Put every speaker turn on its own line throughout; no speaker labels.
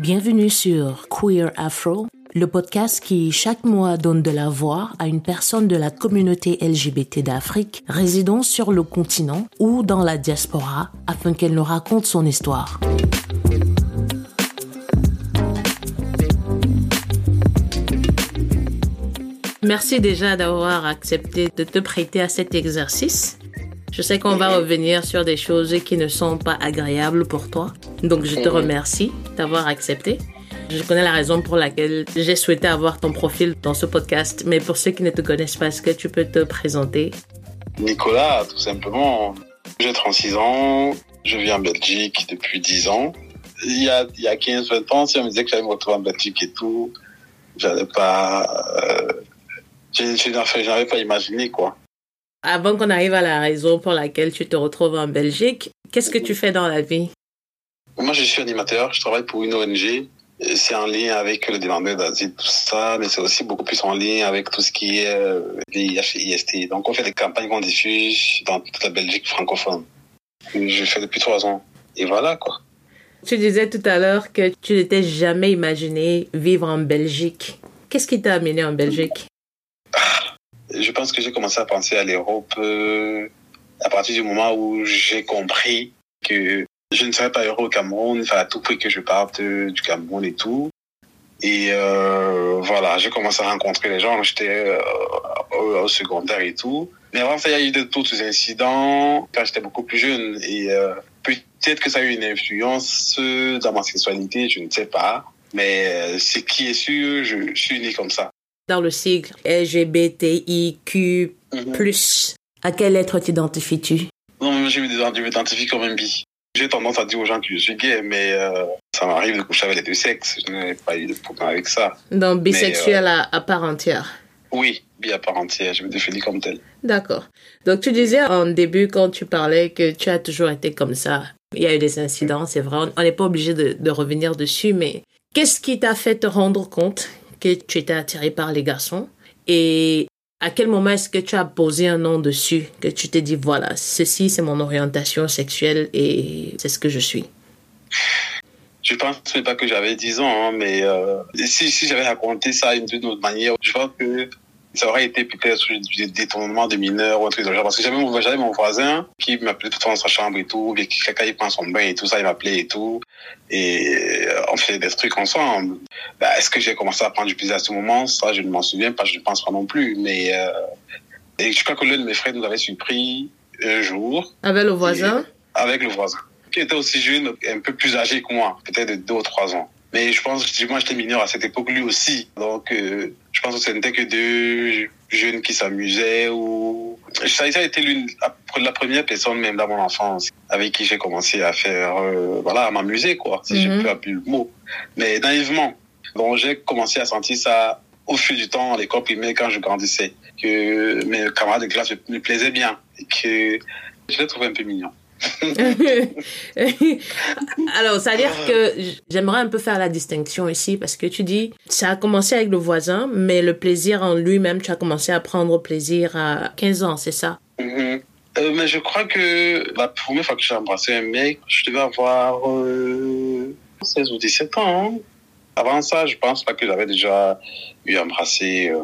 Bienvenue sur Queer Afro, le podcast qui chaque mois donne de la voix à une personne de la communauté LGBT d'Afrique résidant sur le continent ou dans la diaspora afin qu'elle nous raconte son histoire. Merci déjà d'avoir accepté de te prêter à cet exercice. Je sais qu'on va revenir sur des choses qui ne sont pas agréables pour toi. Donc je te remercie d'avoir accepté. Je connais la raison pour laquelle j'ai souhaité avoir ton profil dans ce podcast, mais pour ceux qui ne te connaissent pas, est-ce que tu peux te présenter?
Nicolas, tout simplement. J'ai 36 ans, je vis en Belgique depuis 10 ans. Il y a, il y a 15-20 ans, si on me disait que j'allais me retrouver en Belgique et tout, j'allais pas... Euh, je n'avais pas imaginé, quoi.
Avant qu'on arrive à la raison pour laquelle tu te retrouves en Belgique, qu'est-ce que tu fais dans la vie?
Moi, je suis animateur, je travaille pour une ONG. C'est en lien avec le demandeur d'asile, tout ça, mais c'est aussi beaucoup plus en lien avec tout ce qui est VIH et IST. Donc, on fait des campagnes qu'on diffuse dans toute la Belgique francophone. Je fais depuis trois ans. Et voilà, quoi.
Tu disais tout à l'heure que tu n'étais jamais imaginé vivre en Belgique. Qu'est-ce qui t'a amené en Belgique?
Je pense que j'ai commencé à penser à l'Europe euh, à partir du moment où j'ai compris que je ne serais pas heureux au Cameroun, enfin à tout prix que je parte du Cameroun et tout. Et euh, voilà, j'ai commencé à rencontrer les gens, j'étais euh, au, secondaire et tout. Mais avant ça, il y a eu d'autres incidents quand j'étais beaucoup plus jeune. Et euh, peut-être que ça a eu une influence dans ma sexualité, je ne sais pas. Mais euh, ce qui est sûr, je, je suis né comme ça
dans le sigle LGBTIQ+. Mhm. À quel être t'identifies-tu?
Non, je m'identifie comme un bi. J'ai tendance à dire aux gens que je suis gay, mais euh, ça m'arrive de coucher avec les deux sexes. Je n'ai pas eu de problème avec ça.
Donc, bisexuel euh, à, part entière?
Oui, bi à part entière. Je me définis comme tel.
D'accord. Donc, tu disais en début, quand tu parlais, que tu as toujours été comme ça. Il y a eu des incidents, c'est vrai. On n'est pas obligé de, de revenir dessus, mais qu'est-ce qui t'a fait te rendre compte que tu étais attiré par les garçons. Et à quel moment est-ce que tu as posé un nom dessus, que tu t'es dit, voilà, ceci c'est mon orientation sexuelle et c'est ce que je suis?
Je pense pas que j'avais 10 ans, hein, mais euh, si, si j'avais raconté ça d'une autre manière, je pense que ça aurait été peut-être du détournement de mineurs ou un truc de genre. Parce que j'avais mon, mon voisin qui m'appelait tout le temps dans sa chambre et tout. Et quand il prend son bain et tout ça, il m'appelait et tout. Et euh, on faisait des trucs ensemble. Bah, Est-ce que j'ai commencé à prendre du plaisir à ce moment? Ça, je ne m'en souviens pas, je ne pense pas non plus. Mais euh, et je crois que l'un de mes frères nous avait surpris un jour.
Avec le voisin?
Avec le voisin. Qui était aussi jeune, un peu plus âgé que moi, peut-être de deux ou trois ans. Mais je pense moi, j'étais mineur à cette époque, lui aussi. Donc, euh, je pense que ce n'était que deux jeunes qui s'amusaient ou... Ça, a été l'une, la première personne, même dans mon enfance, avec qui j'ai commencé à faire, euh, voilà, à m'amuser, quoi, si je mhm. peux appeler le mot. Mais naïvement. Donc, j'ai commencé à sentir ça au fil du temps à l'école primaire quand je grandissais. Que mes camarades de classe me plaisaient bien et que je les trouvais un peu mignons.
Alors, ça veut dire que j'aimerais un peu faire la distinction ici parce que tu dis, ça a commencé avec le voisin, mais le plaisir en lui-même, tu as commencé à prendre plaisir à 15 ans, c'est ça?
Mm-hmm. Euh, mais je crois que la première fois que j'ai embrassé un mec, je devais avoir 16 euh, ou 17 ans. Hein. Avant ça, je pense pas que j'avais déjà eu embrassé, euh,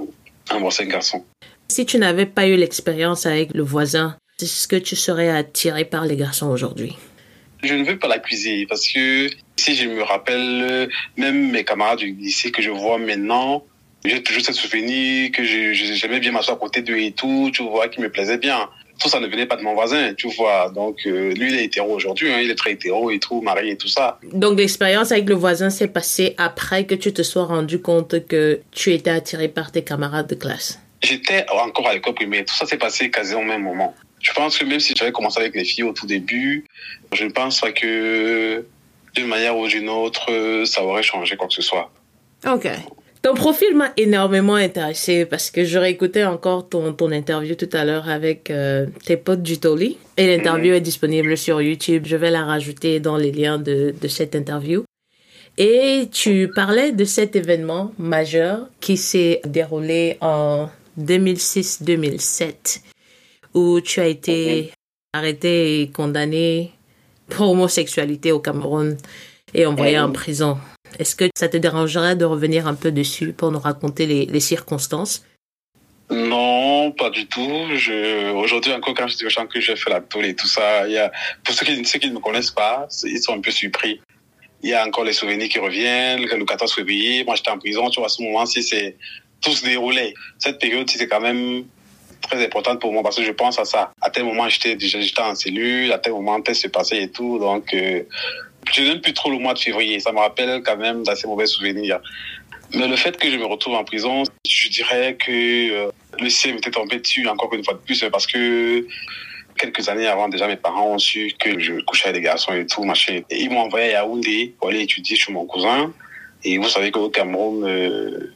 embrassé un garçon.
Si tu n'avais pas eu l'expérience avec le voisin, est-ce que tu serais attiré par les garçons aujourd'hui
Je ne veux pas l'accuser parce que si je me rappelle, même mes camarades du lycée que je vois maintenant, j'ai toujours ce souvenir que j'aimais bien m'asseoir à côté d'eux et tout, tu vois, qui me plaisait bien. Tout ça ne venait pas de mon voisin, tu vois. Donc, euh, lui, il est hétéro aujourd'hui, hein, il est très hétéro et tout, marié et tout ça.
Donc, l'expérience avec le voisin s'est passée après que tu te sois rendu compte que tu étais attiré par tes camarades de classe
J'étais encore à l'école primaire. Tout ça s'est passé quasiment au même moment. Je pense que même si j'avais commencé avec les filles au tout début, je ne pense pas que d'une manière ou d'une autre, ça aurait changé quoi que ce soit.
Ok. Ton profil m'a énormément intéressé parce que j'aurais écouté encore ton, ton interview tout à l'heure avec euh, tes potes du Toli. Et l'interview mhm. est disponible sur YouTube. Je vais la rajouter dans les liens de, de cette interview. Et tu parlais de cet événement majeur qui s'est déroulé en 2006-2007 où tu as été arrêté et condamné pour homosexualité au Cameroun. et envoyé en prison. Est-ce que ça te dérangerait de revenir un peu dessus pour nous raconter les, circonstances?
Non, pas du tout. Je, aujourd'hui encore, quand je dis aux gens que j'ai fait la tôle et tout ça, il y a, pour ceux qui, ceux qui ne me connaissent pas, ils sont un peu surpris. Il y a encore les souvenirs qui reviennent. Le 14 février, moi j'étais en prison, tu vois, à ce moment-ci, c'est tout se déroulait. Cette période, c'est quand même très importante pour moi parce que je pense à ça. À tel moment, j'étais déjà j'étais en cellule, à tel moment, tel se passait et tout. Donc, euh, je n'aime plus trop le mois de février. Ça me rappelle quand même d'assez mauvais souvenirs. Mais le fait que je me retrouve en prison, je dirais que euh, le ciel m'était tombé dessus encore une fois de plus parce que quelques années avant, déjà, mes parents ont su que je couchais avec des garçons et tout, machin. Et ils m'ont envoyé à Yaoundé pour aller étudier chez mon cousin. Et vous savez qu'au Cameroun, euh,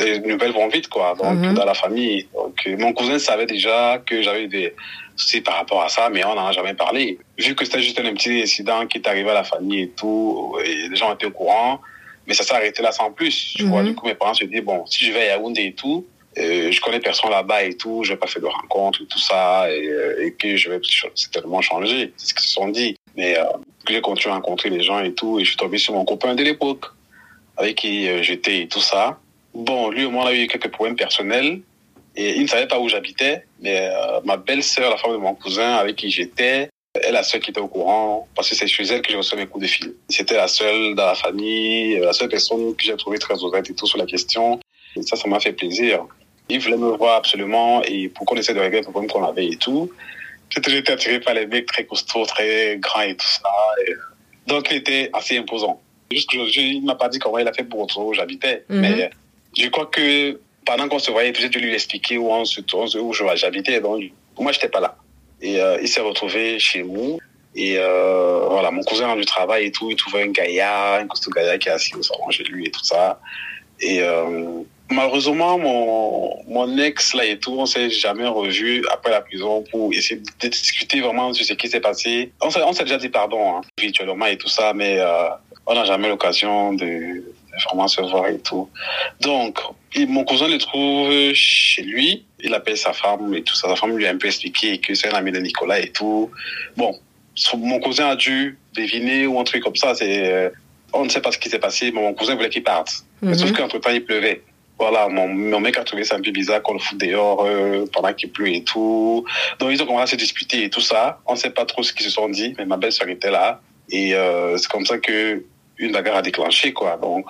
les nouvelles vont vite, quoi, donc, mhm. dans la famille. Donc, mon cousin savait déjà que j'avais des soucis par rapport à ça, mais on n'en a jamais parlé. Vu que c'était juste un petit incident qui est arrivé à la famille et tout, et les gens étaient au courant, mais ça s'est arrêté là sans plus. Tu vois, mhm. du coup, mes parents se disent, bon, si je vais à Yaoundé et tout, euh, je connais personne là-bas et tout, je n'ai pas fait de rencontre et tout ça, et, euh, et que je vais certainement changer. C'est ce qu'ils se sont dit. Mais euh, j'ai continué à rencontrer les gens et tout, et je suis tombé sur mon copain de l'époque, avec qui euh, j'étais et tout ça. Bon, lui, au moins, on a eu quelques problèmes personnels. Et il ne savait pas où j'habitais. Mais euh, ma belle-sœur, la femme de mon cousin avec qui j'étais, elle la seule qui était au courant, parce que c'est chez elle que j'ai reçu mes coups de fil. C'était la seule dans la famille, la seule personne que j'ai trouvée très ouverte et tout sur la question. Et ça, ça m'a fait plaisir. Il voulait me voir absolument et pour qu'on essaie de régler le problème qu'on avait et tout. J'étais attiré par les mecs très costauds, très grands et tout ça. donc, il était assez imposant. Juste il m'a pas dit comment il a fait pour retrouver où j'habitais. Mhm. Mais je crois que pendant qu'on se voyait, peut-être dû lui expliquer où on se où j'habitais. Donc, moi, j'étais pas là. Et euh, il s'est retrouvé chez nous. Et euh, voilà, mon cousin a du travail et tout, il trouvait un gaillard, un costaud gaillard qui est assis au salon chez lui et tout ça. Et euh, malheureusement, mon, mon ex là et tout, on s'est jamais revu après la prison pour essayer de discuter vraiment sur ce qui s'est passé. On s'est, on s'est déjà dit pardon, hein, virtuellement et tout ça, mais euh, on n'a jamais l'occasion de, vraiment se voir et tout. Donc, mon cousin le trouve chez lui. Il appelle sa femme et tout ça. Sa femme lui a un peu expliqué que c'est un ami de Nicolas et tout. Bon, mon cousin a dû deviner ou un truc comme ça. C'est, euh, on ne sait pas ce qui s'est passé, mais mon cousin voulait qu'il parte. Mm Sauf qu'entre-temps, il pleuvait. Voilà, mon, mon mec a trouvé ça un peu bizarre qu'on le fout dehors euh, pendant qu'il pleut et tout. Donc, ils ont commencé à se disputer et tout ça. On ne sait pas trop ce qu'ils se sont dit, mais ma belle-sœur était là. Et euh, c'est comme ça que une bagarre a déclenché, quoi. Donc,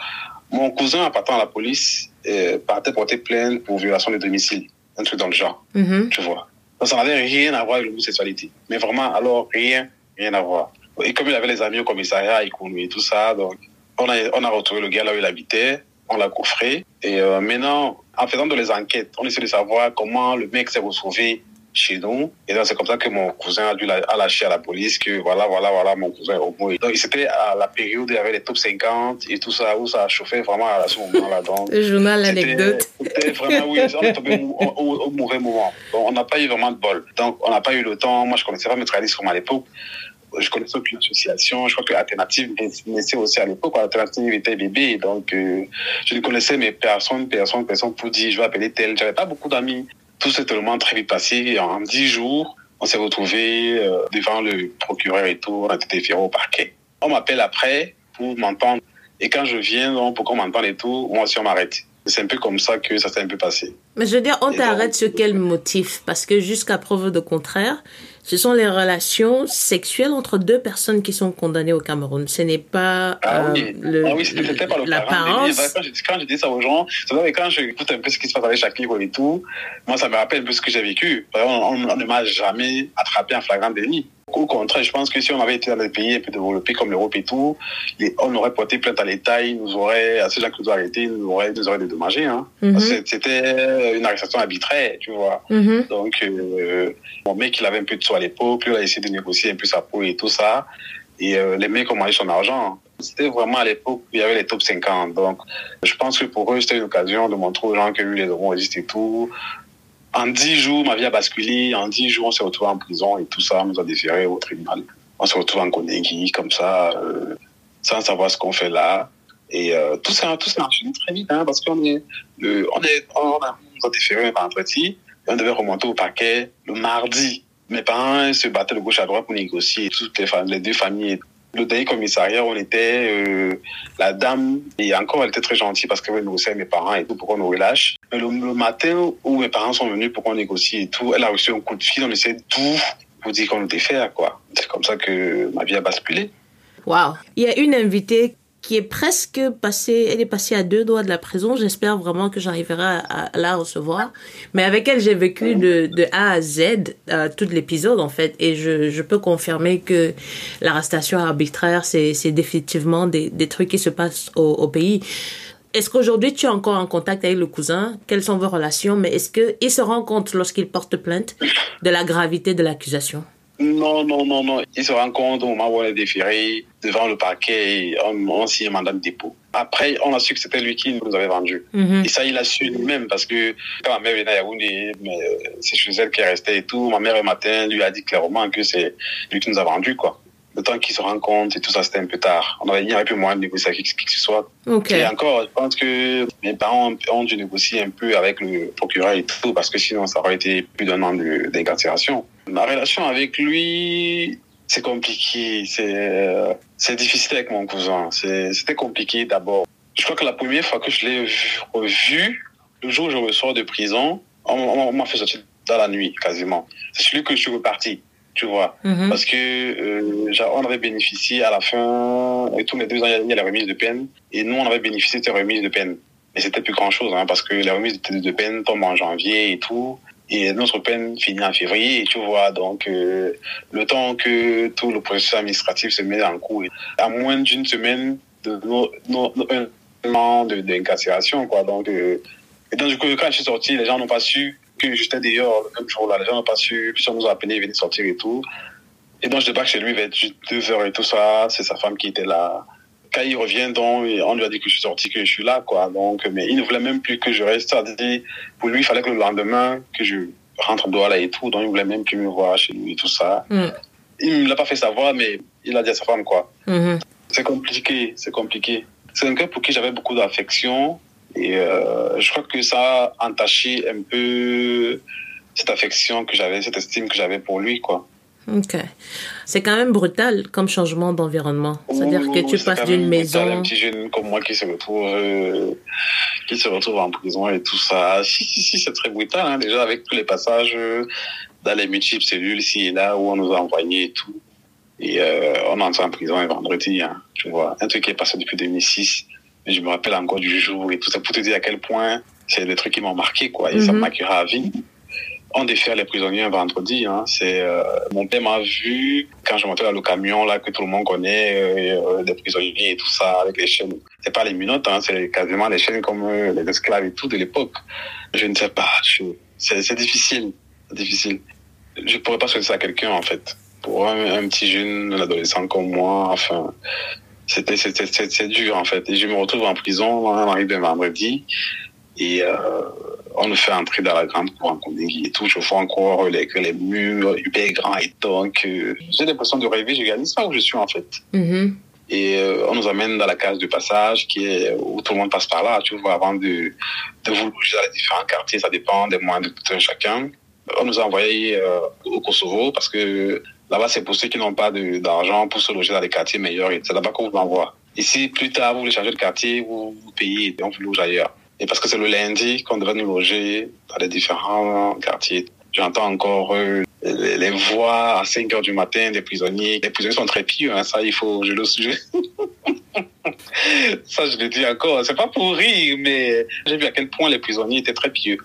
mon cousin, en partant à la police, euh, partait porter plainte pour violation de domicile. Un truc dans le genre. Mm-hmm. Tu vois. Donc, ça n'avait rien à voir avec l'homosexualité. Mais vraiment, alors, rien, rien à voir. Et comme il avait les amis au commissariat, il et tout ça, donc, on a, on a retrouvé le gars là où il habitait, on l'a coffré. Et euh, maintenant, en faisant de les enquêtes, on essaie de savoir comment le mec s'est retrouvé chez nous. Et donc, c'est comme ça que mon cousin a dû la, a lâché à la police que voilà, voilà, voilà, mon cousin est homo. Donc, c'était à la période où il y avait les top 50 et tout ça, où ça a chauffé vraiment à ce moment-là. Donc,
Le journal, l'anecdote.
C'était vraiment, oui, on est tombé au, au, mauvais moment. Donc, on n'a pas eu vraiment de bol. Donc, on n'a pas eu le temps. Moi, je connaissais pas Neutralisme à l'époque. Je connaissais aucune association. Je crois que l'alternative naissait aussi à l'époque. L'alternative était bébé. Donc, euh, je ne connaissais mes personnes, personnes, personnes pour dire, je vais appeler tel. J'avais pas beaucoup d'amis. Tout s'est tellement très vite passé. En dix jours, on s'est retrouvé euh, devant le procureur et tout. On a au parquet. On m'appelle après pour m'entendre. Et quand je viens, pour qu'on m'entende et tout, moi aussi, on m'arrête. C'est un peu comme ça que ça s'est un peu passé.
Mais je veux dire, on t'arrête sur quel motif? Parce que jusqu'à preuve de contraire, ce sont les relations sexuelles entre deux personnes qui sont condamnées au Cameroun. Ce n'est pas
ah, euh, oui. le, ah oui, c'était pas l'apparence. Quand, quand je dis ça aux gens, c'est vrai quand j'écoute un peu ce qui se passe avec Shakira et tout, moi ça me rappelle un peu ce que j'ai vécu. On, on, on ne m'a jamais attrapé en flagrant délit. Au contraire, je pense que si on avait été dans des pays un peu développés comme l'Europe et tout, on aurait porté plainte à l'État, ils nous auraient, à ces gens qui nous ont arrêtés, ils nous auraient, nous auraient dédommagés. Hein. Mhm. C'était une arrestation arbitraire, tu vois. Mhm. Donc, euh, mon mec, il avait un peu de soi à l'époque, il a essayé de négocier un peu sa peau et tout ça. Et euh, les mecs ont mangé son argent. C'était vraiment à l'époque où il y avait les top 50. Donc, je pense que pour eux, c'était une occasion de montrer aux gens que les droits existent et tout en dix jours, ma vie a basculé. En dix jours, on s'est retrouvé en prison et tout ça, on nous a déféré au tribunal. On s'est retrouvé en Konegi, comme ça, euh, sans savoir ce qu'on fait là. Et euh, tout ça, tout ça enchaîné très vite, hein, parce qu'on est, le, on est, on a, nous a déféré un vendredi, on devait remonter au paquet le mardi. Mes parents se battaient de gauche à droite pour négocier toutes les, les deux familles le dernier commissariat, on était, euh, la dame, et encore, elle était très gentille parce qu'elle négocier avec mes parents et tout pour qu'on nous relâche. Le, matin où mes parents sont venus pour qu'on négocie et tout, elle a reçu un coup de fil, on essaie tout pour dire qu'on nous défait, quoi. C'est comme ça que ma vie a basculé.
Waouh. Il y a une invitée qui est presque passée, elle est passée à deux doigts de la prison. J'espère vraiment que j'arriverai à, la recevoir. Mais avec elle, j'ai vécu de, A à Z euh, tout l'épisode, en fait. Et je, peux confirmer que l'arrestation arbitraire, c'est définitivement des, des trucs qui se passent au, au pays. Est-ce qu'aujourd'hui tu es encore en contact avec le cousin? Quelles sont vos relations? Mais est-ce qu'il se rend compte lorsqu'il porte plainte de la gravité de l'accusation?
Non, non, non, non. Il se rend compte au moment où on est déféré devant le parquet et on, on signe un mandat de dépôt. Après, on a su que c'était lui qui nous avait vendu. Mhm. Et ça, il a su lui-même parce que quand ma mère venait à Yaoundé, euh, c'est chez elle qui restait et tout. Ma mère, le matin, lui a dit clairement que c'est lui qui nous a vendu, quoi le temps qu'il se compte et tout ça, c'était un peu tard. On avait dit un peu moins de négocier avec qui que ce soit. Et encore, je pense que mes parents ont dû négocier un peu avec le procureur et tout, parce que sinon, ça aurait été plus d'un an d'incarcération. Ma relation avec lui, c'est compliqué. C'est c'est difficile avec mon cousin. C'était compliqué d'abord. Je crois que la première fois que je l'ai revu, le jour où je ressors de prison, on, m'a fait sortir dans la nuit, quasiment. C'est celui que je suis reparti tu vois. Mhm. Parce que euh, on avait bénéficié à la fin, et tous les deux ans, il y a la remise de peine, et nous, on avait bénéficié de cette remise de peine. Mais c'était plus grand chose, hein, parce que la remise de peine tombe en janvier et tout, et notre peine finit en février, tu vois. Donc, euh, le temps que tout le processus administratif se met en cours, à moins d'une semaine de nos, nos, un an d'incarcération, quoi. Donc, euh, et donc, du coup, quand je suis sorti, les gens n'ont pas su que j'étais dehors le même jour-là. Les gens n'ont pas su. Puis on nous a appelé, il venait sortir et tout. Et donc, je débarque chez lui vers 2 heures et tout ça. C'est sa femme qui était là. Quand il revient, donc, on lui a dit que je suis sorti, que je suis là, quoi. Donc, mais il ne voulait même plus que je reste. Dit, pour lui, il fallait que le lendemain, que je rentre dehors là et tout. Donc, il voulait même plus me voir chez lui et tout ça. Mm. Il ne l'a pas fait savoir, mais il a dit à sa femme, quoi. Mm-hmm. C'est compliqué, c'est compliqué. C'est un gars pour qui j'avais beaucoup d'affection. Et euh, je crois que ça a entaché un peu cette affection que j'avais, cette estime que j'avais pour lui, quoi.
Ok. C'est quand même brutal comme changement d'environnement. C'est-à-dire que tu passes d'une maison.
un petit jeune comme moi qui se retrouve, euh, qui se retrouve en prison et tout ça. Si, si, si, c'est très brutal, hein, déjà avec tous les passages euh, dans les multiples cellules ici et là où on nous a envoyés et tout. Et euh, on entre en prison un vendredi, hein, tu vois. Un truc qui est passé depuis 2006 je me rappelle encore du jour et tout ça pour te dire à quel point c'est des trucs qui m'ont marqué, quoi. Et ça mhm. m'a à vie. On défère les prisonniers un vendredi. Hein. C'est euh, mon père m'a vu quand je montais dans le camion là que tout le monde connaît, euh, des prisonniers et tout ça avec les chaînes. C'est pas les minottes, hein, c'est quasiment les chaînes comme euh, les esclaves et tout de l'époque. Je ne sais pas. C'est difficile, difficile. Je pourrais pas souhaiter ça à quelqu'un en fait. Pour un, un petit jeune, un adolescent comme moi, enfin, c'était c'est dur en fait. Et je me retrouve en prison, on arrive un vendredi et euh, on nous fait entrer dans la grande cour en Kondingi et tout. Je vois encore les, les murs hyper grands et donc euh, j'ai l'impression de rêver. Je réalise pas où je suis en fait. Mm-hmm. Et euh, on nous amène dans la case de passage qui est où tout le monde passe par là, tu vois, avant de, de vous loger dans les différents quartiers. Ça dépend des moyens de chacun. On nous a envoyé euh, au Kosovo parce que Là-bas, c'est pour ceux qui n'ont pas d'argent pour se loger dans les quartiers meilleurs. C'est là-bas qu'on vous envoie. Ici, plus tard, vous voulez changer de quartier, vous, payez et on vous loge ailleurs. Et parce que c'est le lundi qu'on devrait nous loger dans les différents quartiers. J'entends encore euh, les, voix à 5 heures du matin des prisonniers. Les prisonniers sont très pieux, hein, ça, il faut, je le sujet. ça, je le dis encore. C'est pas pour rire, mais j'ai vu à quel point les prisonniers étaient très pieux.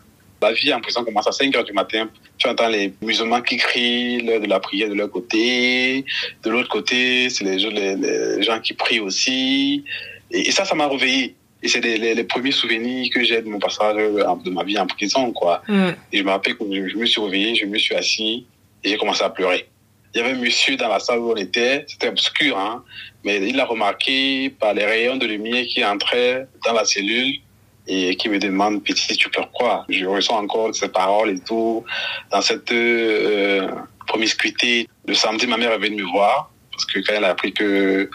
La vie en prison commence à 5 heures du matin. Tu entends les musulmans qui crient l'heure de la prière de leur côté. De l'autre côté, c'est les, les, gens qui prient aussi. Et, ça, ça m'a réveillé. Et c'est les, les, premiers souvenirs que j'ai de mon passage de ma vie en prison, quoi. Mm. Et je me rappelle que je, me suis réveillé, je me suis assis et j'ai commencé à pleurer. Il y avait un monsieur dans la salle où on était, c'était obscur, hein, mais il a remarqué par les rayons de lumière qui entraient dans la cellule et qui me demande petit tu peux quoi? Je ressens encore ces paroles et tout. Dans cette euh, promiscuité le samedi ma mère est venue me voir parce que quand elle a appris que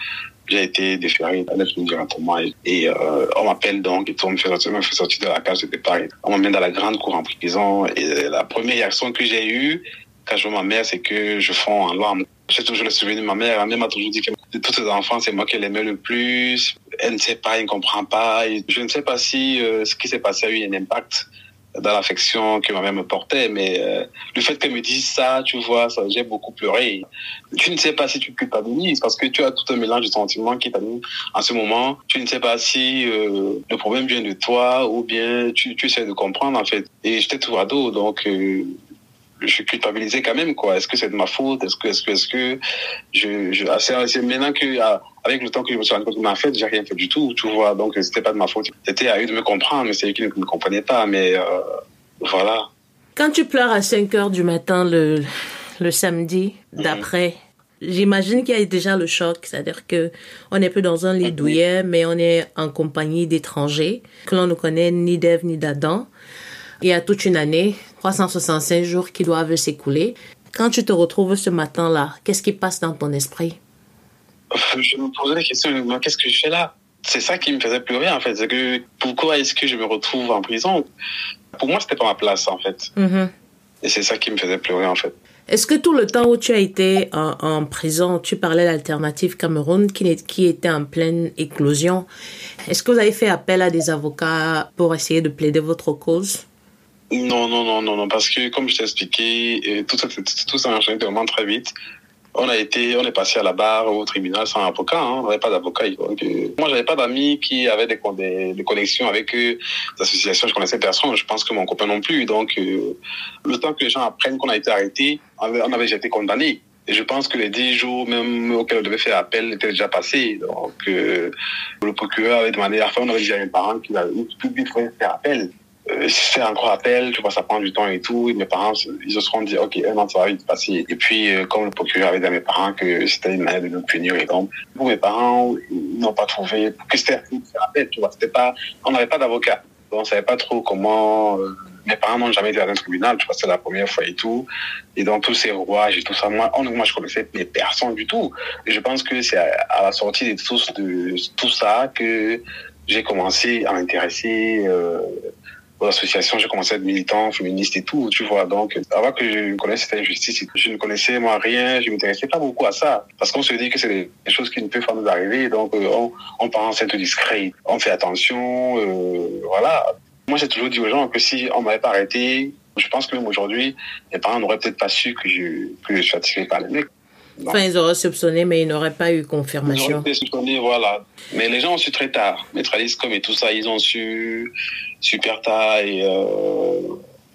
j'ai été déféré elle est venue directement et euh, on m'appelle donc et tout. On me fait sortir, me fait sortir de la cage de départ on m'amène dans la grande cour en prison et la première réaction que j'ai eue quand je vois ma mère c'est que je fonds en larmes j'ai toujours le souvenir de ma mère ma mère m'a toujours dit qu'elle de tous ses enfants, c'est moi qui l'aimais le plus. Elle ne sait pas, elle ne comprend pas. je ne sais pas si euh, ce qui s'est passé a eu un impact dans l'affection que ma mère me portait, mais euh, le fait qu'elle me dise ça, tu vois, ça j'ai beaucoup pleuré. Tu ne sais pas si tu culpabilises parce que tu as tout un mélange de sentiments qui t'animent en ce moment. Tu ne sais pas si euh, le problème vient de toi ou bien tu, tu essaies de comprendre en fait. Et j'étais tout ado, donc je suis culpabilisé quand même quoi. Est-ce que c'est de ma faute? Est-ce que est-ce que est-ce que je, ah, c'est maintenant que ah, avec le temps que je me suis rendu compte que en fait j'ai rien fait du tout tu vois. Donc c'était pas de ma faute. C'était à eux de me comprendre mais c'est eux qui ne me comprenaient pas. Mais euh, voilà.
Quand tu pleures à 5 heures du matin le le samedi d'après J'imagine qu'il y a déjà le choc, c'est-à-dire que on n'est plus dans un lit douillet, mais on est en compagnie d'étrangers que l'on ne connaît ni d'Ève ni d'Adam. Il y a toute une année, 365 jours qui doivent s'écouler. Quand tu te retrouves ce matin-là, qu'est-ce qui passe dans ton esprit?
Je me posais la question, qu'est-ce que je fais là? C'est ça qui me faisait pleurer en fait. C'est que pourquoi est-ce que je me retrouve en prison? Pour moi, c'était pas ma place en fait. Mm-hmm. Et c'est ça qui me faisait pleurer en fait.
Est-ce que tout le temps où tu as été en, prison, tu parlais d'Alternative Cameroun qui, qui était en pleine éclosion, est-ce que vous avez fait appel à des avocats pour essayer de plaider votre cause?
Non, non, non, non, non, parce que comme je t'ai expliqué, tout ça, tout ça enchaîné vraiment très vite. On a été, on est passé à la barre au tribunal sans avocat. Hein, on n'avait pas d'avocat. Euh, moi, j'avais pas d'amis qui avaient des, des, connexions avec eux, des associations. Je connaissais personne. Je pense que mon copain non plus. Donc, euh, le temps que les gens apprennent qu'on a été arrêté, on avait, déjà été condamné. Et je pense que les dix jours même auxquels on devait faire appel étaient déjà passés. Donc, euh, le procureur avait demandé à faire, on avait déjà un parent qui avait public faire appel euh, faire encore appel, tu vois, ça prend du temps et tout. Et mes parents, ils se seront dit, OK, un an, ça va vite passer. Et puis, euh, comme le procureur avait dit à mes parents que c'était une manière de nous punir, et donc, pour mes parents, ils n'ont pas trouvé que c'était un appel, tu vois. C'était pas, on n'avait pas d'avocat. On savait pas trop comment, euh, mes parents n'ont jamais été à un tribunal, tu vois, c'est la première fois et tout. Et donc, tous ces rouages et tout ça, moi, on, moi, je connaissais mais personne du tout. Et je pense que c'est à, la sortie de tout, de tout ça que j'ai commencé à m'intéresser, euh, aux associations, j'ai commencé à être militant, féministe et tout, tu vois. Donc, avant que je connaisse cette injustice, je ne connaissais moi rien, je m'intéressais pas beaucoup à ça. Parce qu'on se dit que c'est des choses qui ne peuvent pas nous arriver, donc euh, on, on pense être discret, on fait attention, euh, voilà. Moi, j'ai toujours dit aux gens que si on m'avait pas arrêté, je pense que même aujourd'hui, mes parents n'auraient peut-être pas su que je, que je suis attiré par les mecs.
Enfin, ils auraient soupçonné, mais ils n'auraient pas eu confirmation.
Ils auraient soupçonné, voilà. Mais les gens ont su très tard. Comme et tout ça, ils ont su super tard. Et euh,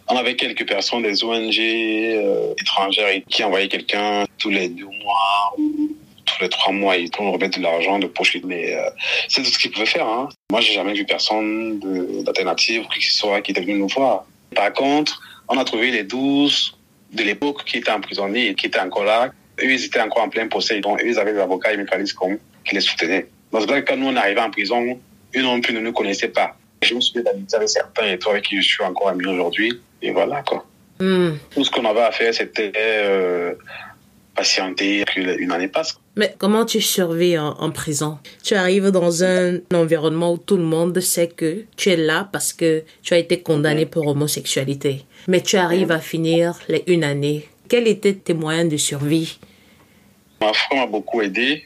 on avait quelques personnes des ONG euh, étrangères qui envoyaient quelqu'un tous les deux mois ou tous les trois mois. Ils nous remettre de l'argent de poche. Mais euh, c'est tout ce qu'ils pouvaient faire. Hein. Moi, j'ai jamais vu personne d'alternative, qui soit, qui était venu nous voir. Par contre, on a trouvé les douze de l'époque qui étaient emprisonnés et qui étaient encore là eux, ils étaient encore en plein procès. Donc, eux, ils avaient des avocats et mécanismes qui les soutenaient. Donc, quand nous, on arrivait en prison, eux non plus ne nous connaissaient pas. Je me souviens d'amitié avec certains et toi avec qui je suis encore ami aujourd'hui. Et voilà, quoi. Hmm. Tout ce qu'on avait à faire, c'était euh, patienter qu'une année passe.
Mais comment tu survis en, en, prison? Tu arrives dans un environnement où tout le monde sait que tu es là parce que tu as été condamné pour homosexualité. Mais tu arrives à finir les une année quels étaient tes moyens de survie?
Ma foi m'a beaucoup aidé.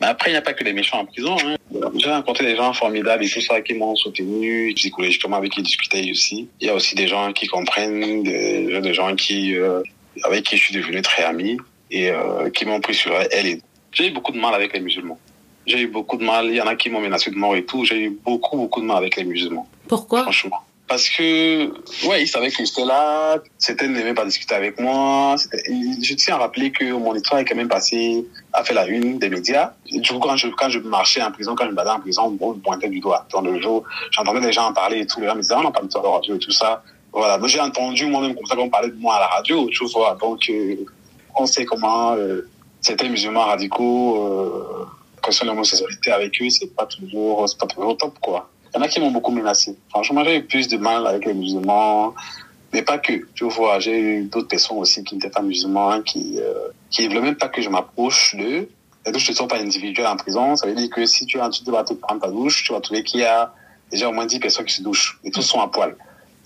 Mais après, il n'y a pas que des méchants en prison. Hein. J'ai rencontré des gens formidables et tout ça qui m'ont soutenu, psychologiquement avec qui discutais aussi. Il y a aussi des gens qui comprennent, des, gens qui, euh, avec qui je suis devenu très ami et euh, qui m'ont pris sur elle. J'ai eu beaucoup de mal avec les musulmans. J'ai eu beaucoup de mal. Il y en a qui m'ont menacé de mort et tout. J'ai eu beaucoup, beaucoup de mal avec les musulmans.
Pourquoi?
Franchement parce que ouais, il savait que j'étais là, c'était n'aimait pas discuter avec moi. Je tiens à rappeler que mon histoire est quand même passé a fait la une des médias. du coup, quand je, quand je marchais en prison, quand je me baladais en prison, on me pointait du doigt. Dans le jour, j'entendais des gens en parler et tout. Les gens me disaient, ah, on n'a pas de radio et tout ça. Voilà. Donc, j'ai entendu moi-même comme ça qu'on parlait de moi à la radio, tu vois. Donc, euh, on sait comment euh, c'était musulmans radicaux, euh, question de l'homosexualité avec eux, c'est pas toujours, c'est pas toujours top, quoi. Il y en a qui m'ont beaucoup menacé. Franchement, j'ai eu plus de mal avec les musulmans, mais pas que. Tu vois, j'ai eu d'autres personnes aussi qui n'étaient pas musulmans, qui euh, qui ne voulaient même pas que je m'approche d'eux. Les douches ne sont pas individuelles en prison. Ça veut dire que si tu, tu vas te prendre ta douche, tu vas trouver qu'il y a déjà au moins 10 personnes qui se douchent. Et tous sont à poil.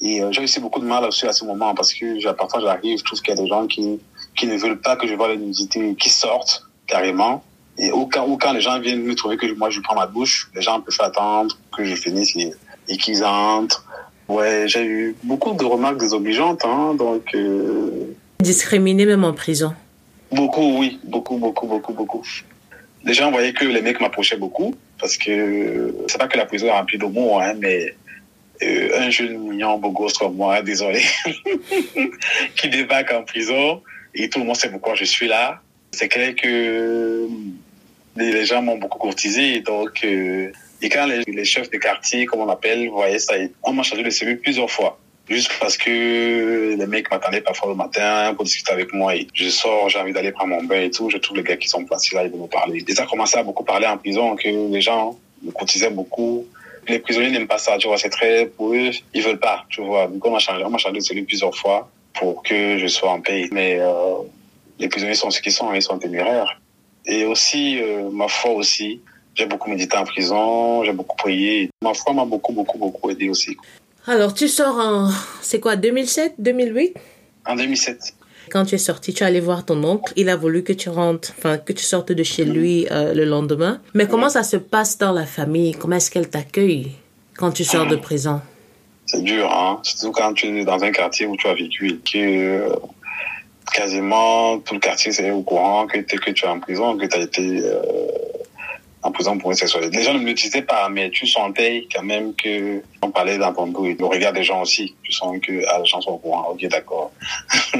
Et euh, j'ai aussi beaucoup de mal aussi à ce moment parce que parfois j'arrive, je trouve qu'il y a des gens qui, qui ne veulent pas que je vois la nudité, qui sortent carrément. Et au cas où, quand les gens viennent me trouver que moi je prends ma douche, les gens peuvent attendre que je finisse et, et qu'ils entrent. Ouais, j'ai eu beaucoup de remarques désobligeantes, hein, donc. Euh...
Discriminé même en prison.
Beaucoup, oui, beaucoup, beaucoup, beaucoup, beaucoup. Les gens voyaient que les mecs m'approchaient beaucoup parce que c'est pas que la prison est remplie d'homos, hein, mais euh, un jeune mignon beau gosse comme moi, désolé, qui débarque en prison et tout le monde sait pourquoi je suis là. C'est clair que les gens m'ont beaucoup courtisé, donc euh, et quand les, chefs de quartier, comme on appelle, voyaient ça, on m'a changé de cellule plusieurs fois. Juste parce que les mecs m'attendaient parfois le matin pour discuter avec moi. Et je sors, j'ai envie d'aller prendre mon bain et tout. Je trouve les gars qui sont placés là, ils vont me parler. Ils ont commencé à beaucoup parler en prison, que les gens me courtisaient beaucoup. Les prisonniers n'aiment pas ça, tu vois, c'est très pour eux, ils veulent pas, tu vois. Donc on m'a changé, on m'a changé de cellule plusieurs fois pour que je sois en paix. Mais euh, les prisonniers sont ce qu'ils sont, ils sont téméraires. Et aussi, euh, ma foi aussi, j'ai beaucoup médité en prison, j'ai beaucoup prié. Ma foi m'a beaucoup, beaucoup, beaucoup aidé aussi.
Alors, tu sors en, c'est quoi, 2007, 2008
En 2007.
Quand tu es sorti, tu es allé voir ton oncle. Il a voulu que tu rentres, enfin, que tu sortes de chez lui euh, le lendemain. Mais comment ça se passe dans la famille? Comment est-ce qu'elle t'accueille quand tu sors de prison?
C'est dur, hein. Surtout quand tu es dans un quartier où tu as vécu et que euh, quasiment tout le quartier c'est au courant que, que tu es en prison, que tu as été euh, en prison pour une sexualité. Les gens ne me le disaient pas, mais tu sentais quand même que on parlait dans ton dos et le regard des gens aussi. Tu sens que ah, les gens sont au courant. Ok, d'accord.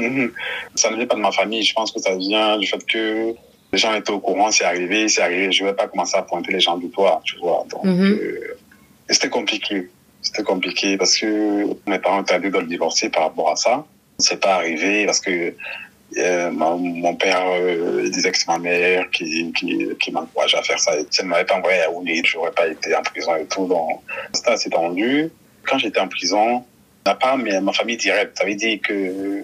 ça ne vient pas de ma famille. Je pense que ça vient du fait que les gens étaient au courant. C'est arrivé, c'est arrivé. Je ne vais pas commencer à pointer les gens du doigt, tu vois. Donc, mm -hmm. euh, c'était compliqué. C'était compliqué parce que mes parents étaient allés de le divorcer par rapport à ça. C'est pas arrivé parce que euh, mon, père euh, disait que c'est ma mère qui, qui, qui m'encourageait à faire ça. Si elle ne m'avait pas envoyé à Yaoundé, je n'aurais pas été en prison et tout. Donc, c'était assez tendu. Quand j'étais en prison, n'a pas mais ma famille directe. Ça veut dire que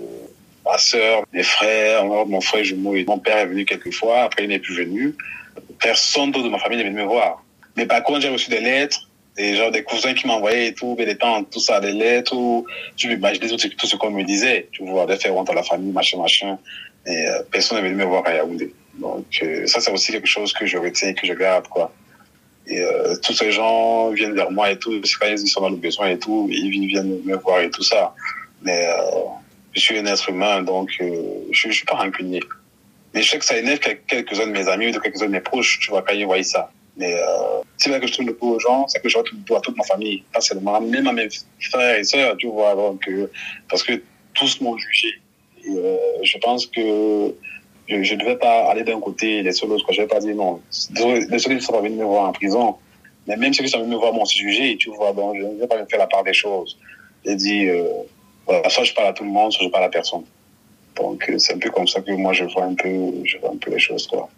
ma soeur, mes frères, mon frère jumeau et mon père est venu quelques fois. Après, il n'est plus venu. Personne d'autre de ma famille n'est venu me voir. Mais par contre, j'ai reçu des lettres des genre des cousins qui m'envoyaient et tout, des tantes, tout ça, des lettres, ou je m'imaginais tout, tout ce qu'on me disait, tu vois, des faire honte la famille, machin, machin. Et euh, personne n'est venu me voir à Yaoundé. Donc euh, ça, c'est aussi quelque chose que je retiens, que je garde, quoi. Et euh, tous ces gens viennent vers moi et tout, c'est quand ils sont dans le besoin et tout, ils viennent me voir et tout ça. Mais je suis un être humain, donc je ne suis pas rancunier. Mais je sais que ça énerve quelques-uns de mes amis ou de quelques-uns de mes proches, tu vois, quand ils voient ça. Mais euh, c'est vrai que je trouve le coup aux gens, c'est que je dois toute ma famille, pas seulement, même à mes frères et sœurs, tu vois, donc, euh, parce que tous m'ont jugé. Et, euh, je pense que je ne devais pas aller d'un côté et laisser l'autre. Je ne vais pas dire non. Les seuls qui sont venus me voir en prison, mais même ceux qui sont venus me voir m'ont jugé, tu vois, donc je ne vais pas faire la part des choses. J'ai dit, euh, voilà, soit je parle à tout le monde, soit je parle à personne. Donc c'est un peu comme ça que moi je vois un peu, je vois un peu les choses, quoi.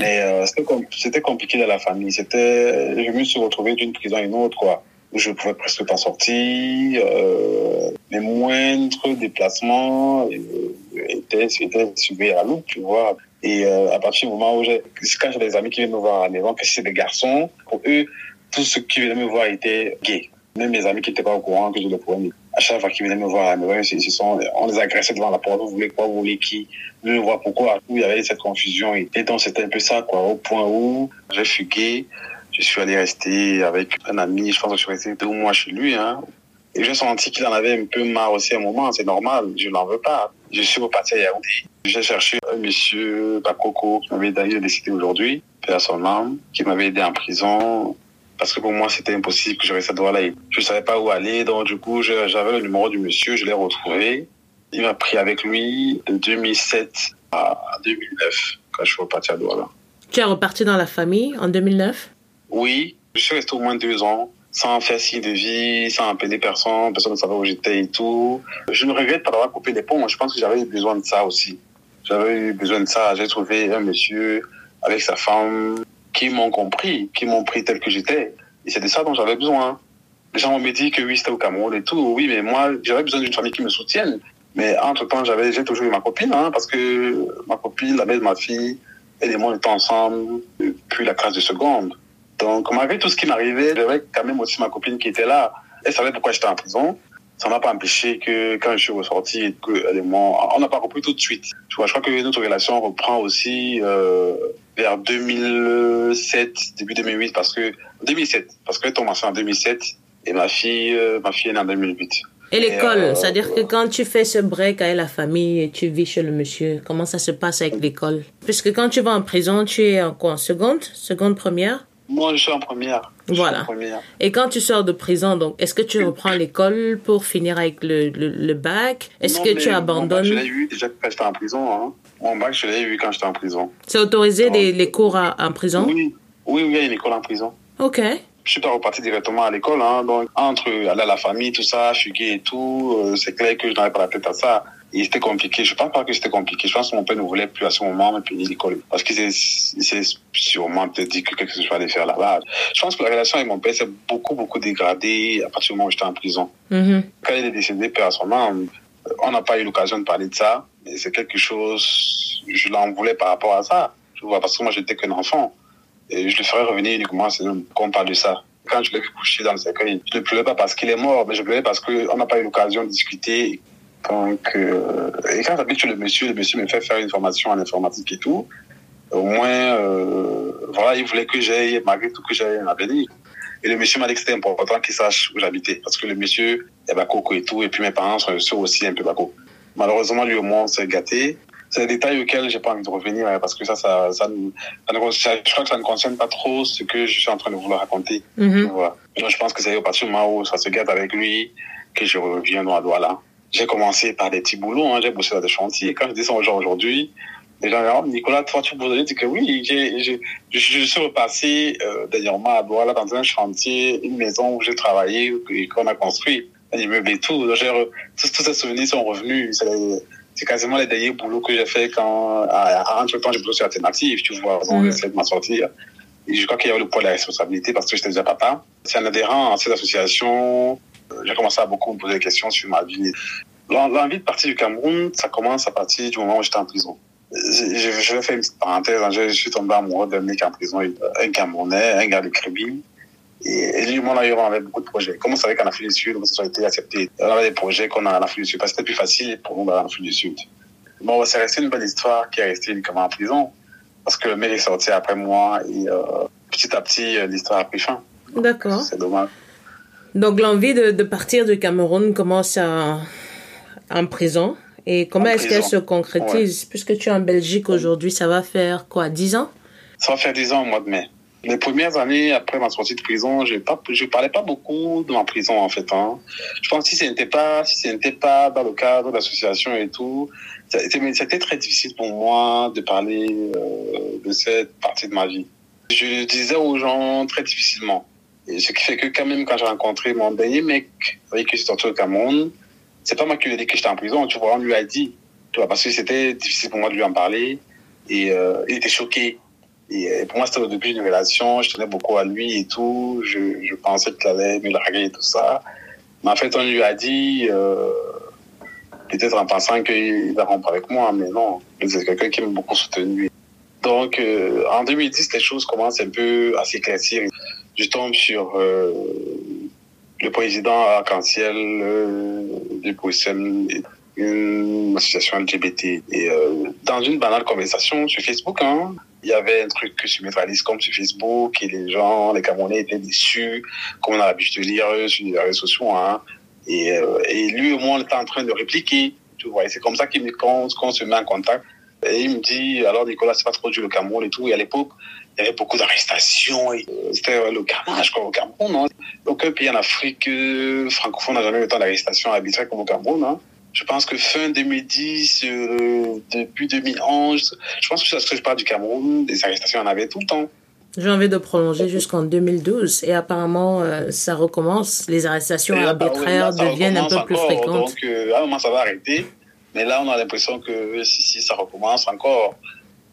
Mais euh, c'était compliqué dans la famille. C'était, je me suis retrouvé d'une prison à une autre, quoi, où je pouvais presque pas sortir. Euh, les moindres déplacements euh, étaient, étaient suivis à la loupe, tu vois. Et euh, à partir du moment où j'ai, quand j'ai des amis qui viennent me voir à maison, que c'est des garçons, pour eux, tous ceux qui venaient me voir étaient gays. Même mes amis qui n'étaient pas au courant que je les pouvais à chaque fois qu'ils venaient me voir à on les agressait devant la porte. Vous voulez quoi? Vous voulez qui? Vous voulez voir pourquoi? Il y avait cette confusion. Et donc, c'était un peu ça. Au point où j'ai fugué. Je suis allé rester avec un ami. Je pense que je suis resté deux mois chez lui, hein. Et j'ai senti qu'il en avait un peu marre aussi à un moment. C'est normal. Je n'en veux pas. Je suis reparti à Yaoundé. J'ai cherché un monsieur Bakoko qui m'avait d'ailleurs décidé aujourd'hui, âme, qui m'avait aidé en prison parce que pour moi, c'était impossible que je reste à Douala. Je ne savais pas où aller, donc du coup, j'avais le numéro du monsieur, je l'ai retrouvé. Il m'a pris avec lui de 2007 à 2009, quand je suis reparti à Douala.
Tu es reparti dans la famille en 2009
Oui, je suis resté au moins deux ans, sans faire signe de vie, sans appeler personne, personne ne savait où j'étais et tout. Je ne regrette pas d'avoir coupé les ponts, je pense que j'avais eu besoin de ça aussi. J'avais eu besoin de ça, j'ai trouvé un monsieur avec sa femme, qui m'ont compris, qui m'ont pris tel que j'étais. Et c'est de ça dont j'avais besoin. Les gens m'ont dit que oui, c'était au Cameroun et tout. Oui, mais moi, j'avais besoin d'une famille qui me soutienne. Mais entre-temps, j'avais, j'ai toujours eu ma copine, hein, parce que ma copine, la mère de ma fille, elle et moi, on était ensemble depuis la classe de seconde. Donc, malgré tout ce qui m'arrivait, j'avais quand même aussi ma copine qui était là. Elle savait pourquoi j'étais en prison. Ça m'a pas empêché que quand je suis ressorti, elle et moi, on n'a pas repris tout de suite. Tu vois, je crois que notre relation reprend aussi euh, vers 2007, début 2008, parce que 2007, parce que commencé en 2007 et ma fille, euh, ma fille est née en 2008.
Et l'école,
euh,
c'est-à-dire que quand tu fais ce break avec la famille et tu vis chez le monsieur, comment ça se passe avec l'école? Puisque quand tu vas en prison, tu es en quoi? En seconde? Seconde première?
Moi, je suis en première.
Voilà.
en première.
Et quand tu sors de prison, donc, est-ce que tu reprends l'école pour finir avec le, le, le bac? Est-ce que
mais
tu
bac,
abandonnes?
Je l'ai eu déjà quand j'étais en prison. Hein. Mon bac, je l'ai eu quand j'étais en prison.
C'est autorisé les, les cours à- en prison?
Oui, oui, oui, il y a une école en prison.
Ok.
Je suis pas reparti directement à l'école. Hein. Donc, entre aller à la famille, tout ça, fuguer et tout, euh, c'est clair que je n'avais pas la tête à ça. Et c'était compliqué. Je pense pas que c'était compliqué. Je pense que mon père ne voulait plus à ce moment me payer l'école. Parce qu'il s'est sûrement peut-être dit que quelque chose aller faire là-bas. Je pense que la relation avec mon père s'est beaucoup, beaucoup dégradée à partir du moment où j'étais en prison.
Mhm.
Quand il est décédé, père à son âme, on n'a pas eu l'occasion de parler de ça. Mais c'est quelque chose, je l'en voulais par rapport à ça. Tu vois, parce que moi, j'étais qu'un enfant. Et je le ferais revenir uniquement si on parle de ça. Quand je l'ai vu coucher dans le cercueil, je ne pleurais pas parce qu'il est mort, mais je pleurais parce qu'on n'a pas eu l'occasion de discuter. Donc, euh, et quand j'habite le monsieur, le monsieur me fait faire une formation en informatique et tout. Au moins, euh, voilà, il voulait que j'aille, malgré tout, que j'aille un avenir. Et le monsieur m'a dit que c'était important qu'il sache où j'habitais. Parce que le monsieur est Bakoko et tout. Et puis mes parents sont sont aussi un peu Bako. Malheureusement, lui au moins, on s'est gâté. C'est des détails auxquels j'ai pas envie de revenir hein, parce que ça, ça, ça, ne- ça ça- je crois que ça ne concerne pas trop ce que je suis en train de vouloir raconter. Tu
Mhm.
vois. Donc, je pense que c'est au partir du moment où ça se gâte avec lui que je reviens dans la là. J'ai commencé par des petits boulots, hein, j'ai bossé dans des chantiers. Quand je descends aux gens aujourd'hui, les gens disent, oh, Nicolas, toi, tu je dis que oui, j'ai, j'ai, je, je suis repassé euh, dernièrement à Douala dans un chantier, une maison où j'ai travaillé et qu'on a construit, un immeuble et tout. Re- tous, tous ces souvenirs sont revenus. C'est, quasiment les derniers boulots que j'ai fait quand, à, à, entre temps, j'ai bossé sur Alternative, tu vois,
Mhm.
j'essaie de m'en sortir. Et je crois qu'il y avait le poids de la responsabilité parce que j'étais déjà papa. C'est un adhérent à cette association. Euh, J'ai commencé à beaucoup me poser des questions sur ma vie. L'en- L'envie de partir du Cameroun, ça commence à partir du moment où j'étais en prison. Je, vais faire une petite parenthèse. Je, je suis tombé amoureux d'un mec en prison, un Camerounais, un gars de Crébi. Et, lui, moi, d'ailleurs, on avait beaucoup de projets. Comme on savait qu'en Afrique du Sud, ça a été accepté. On avait des projets qu'on a en Afrique du Sud parce que c'était plus facile pour nous d'aller en Afrique du Sud. Bon, c'est resté une belle histoire qui est restée uniquement en prison. Parce que le mec est sorti après moi et euh, petit à petit, euh, l'histoire a pris fin.
D'accord.
C'est dommage.
Donc l'envie de, de partir du Cameroun commence à, en prison. Et comment
En
est-ce qu'elle se concrétise? Puisque tu es en Belgique aujourd'hui, ça va faire quoi? 10 ans?
Ça va faire 10 ans au mois de mai. Les premières années après ma sortie de prison, je pas, je parlais pas beaucoup de ma prison en fait. Hein. Je pense que si ce n'était pas, si pas dans le cadre d'association et tout, c'était très difficile pour moi de parler euh, de cette partie de ma vie. Je le disais aux gens très difficilement. Ce qui fait que quand même quand j'ai rencontré mon dernier mec avec qui je suis sorti au Cameroun, c'est pas moi qui lui ai dit que j'étais en prison, tu vois, on lui a dit, tu parce que c'était difficile pour moi de lui en parler et euh, il était choqué. Et euh, pour moi, c'était au début d'une relation, je tenais beaucoup à lui et tout, je, je pensais qu'il allait me larguer et tout ça. Mais en fait, on lui a dit, euh, peut-être en pensant qu'il va rompre avec moi, mais non, c'est quelqu'un qui m'a beaucoup soutenu. Donc, euh, en 2010, les choses commencent un peu à s'éclaircir. Je tombe sur euh, le président arc-en-ciel euh, de Bruxelles, une association LGBT. Et euh, dans une banale conversation sur Facebook, hein, il y avait un truc sur Metralis comme sur Facebook et les gens, les Camerounais étaient déçus, comme on a l'habitude de lire sur les réseaux sociaux. Hein. Et, euh, et lui, au moins, on était en train de répliquer. Tu vois, c'est comme ça qu'il qu'on qu'on se met en contact. Et il me dit, alors Nicolas, c'est pas trop dur le Cameroun et tout. Et à l'époque, il y avait beaucoup d'arrestations. C'était le carnage, quoi, au Cameroun. Hein. Aucun pays en Afrique euh, francophone n'a jamais eu autant d'arrestations arbitraires comme au Cameroun. Hein. Je pense que fin 2010, euh, début 2011, je pense que lorsque je parle du Cameroun, des arrestations, on en avait tout le temps.
J'ai envie de prolonger jusqu'en 2012 et apparemment euh, ça recommence. Les arrestations
là, bah,
arbitraires
là, ça
deviennent un peu plus fréquentes.
Donc, euh, à un moment, ça va arrêter. Mais là, on a l'impression que euh, si, si, ça recommence encore.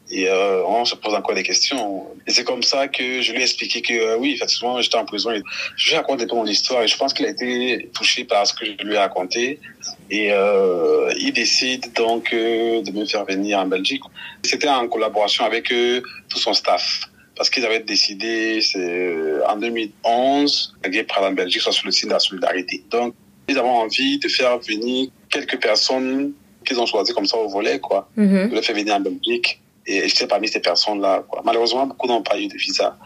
Et euh, on se pose encore des questions. Et c'est comme ça que je lui ai expliqué que oui, effectivement, j'étais en prison. Et je lui ai raconté mon histoire et je pense qu'il a été touché par ce que je lui ai raconté. Et euh, il décide donc euh, de me faire venir en Belgique. C'était en collaboration avec euh, tout son staff. Parce qu'ils avaient décidé, c'est euh, en 2011, la guerre en Belgique soit sur le signe de la solidarité. Donc, ils avaient envie de faire venir quelques personnes qu'ils ont choisies comme ça au volet, quoi
Mhm.
de le faire venir en Belgique Et j'étais parmi ces personnes-là. Malheureusement, beaucoup n'ont pas eu de visa.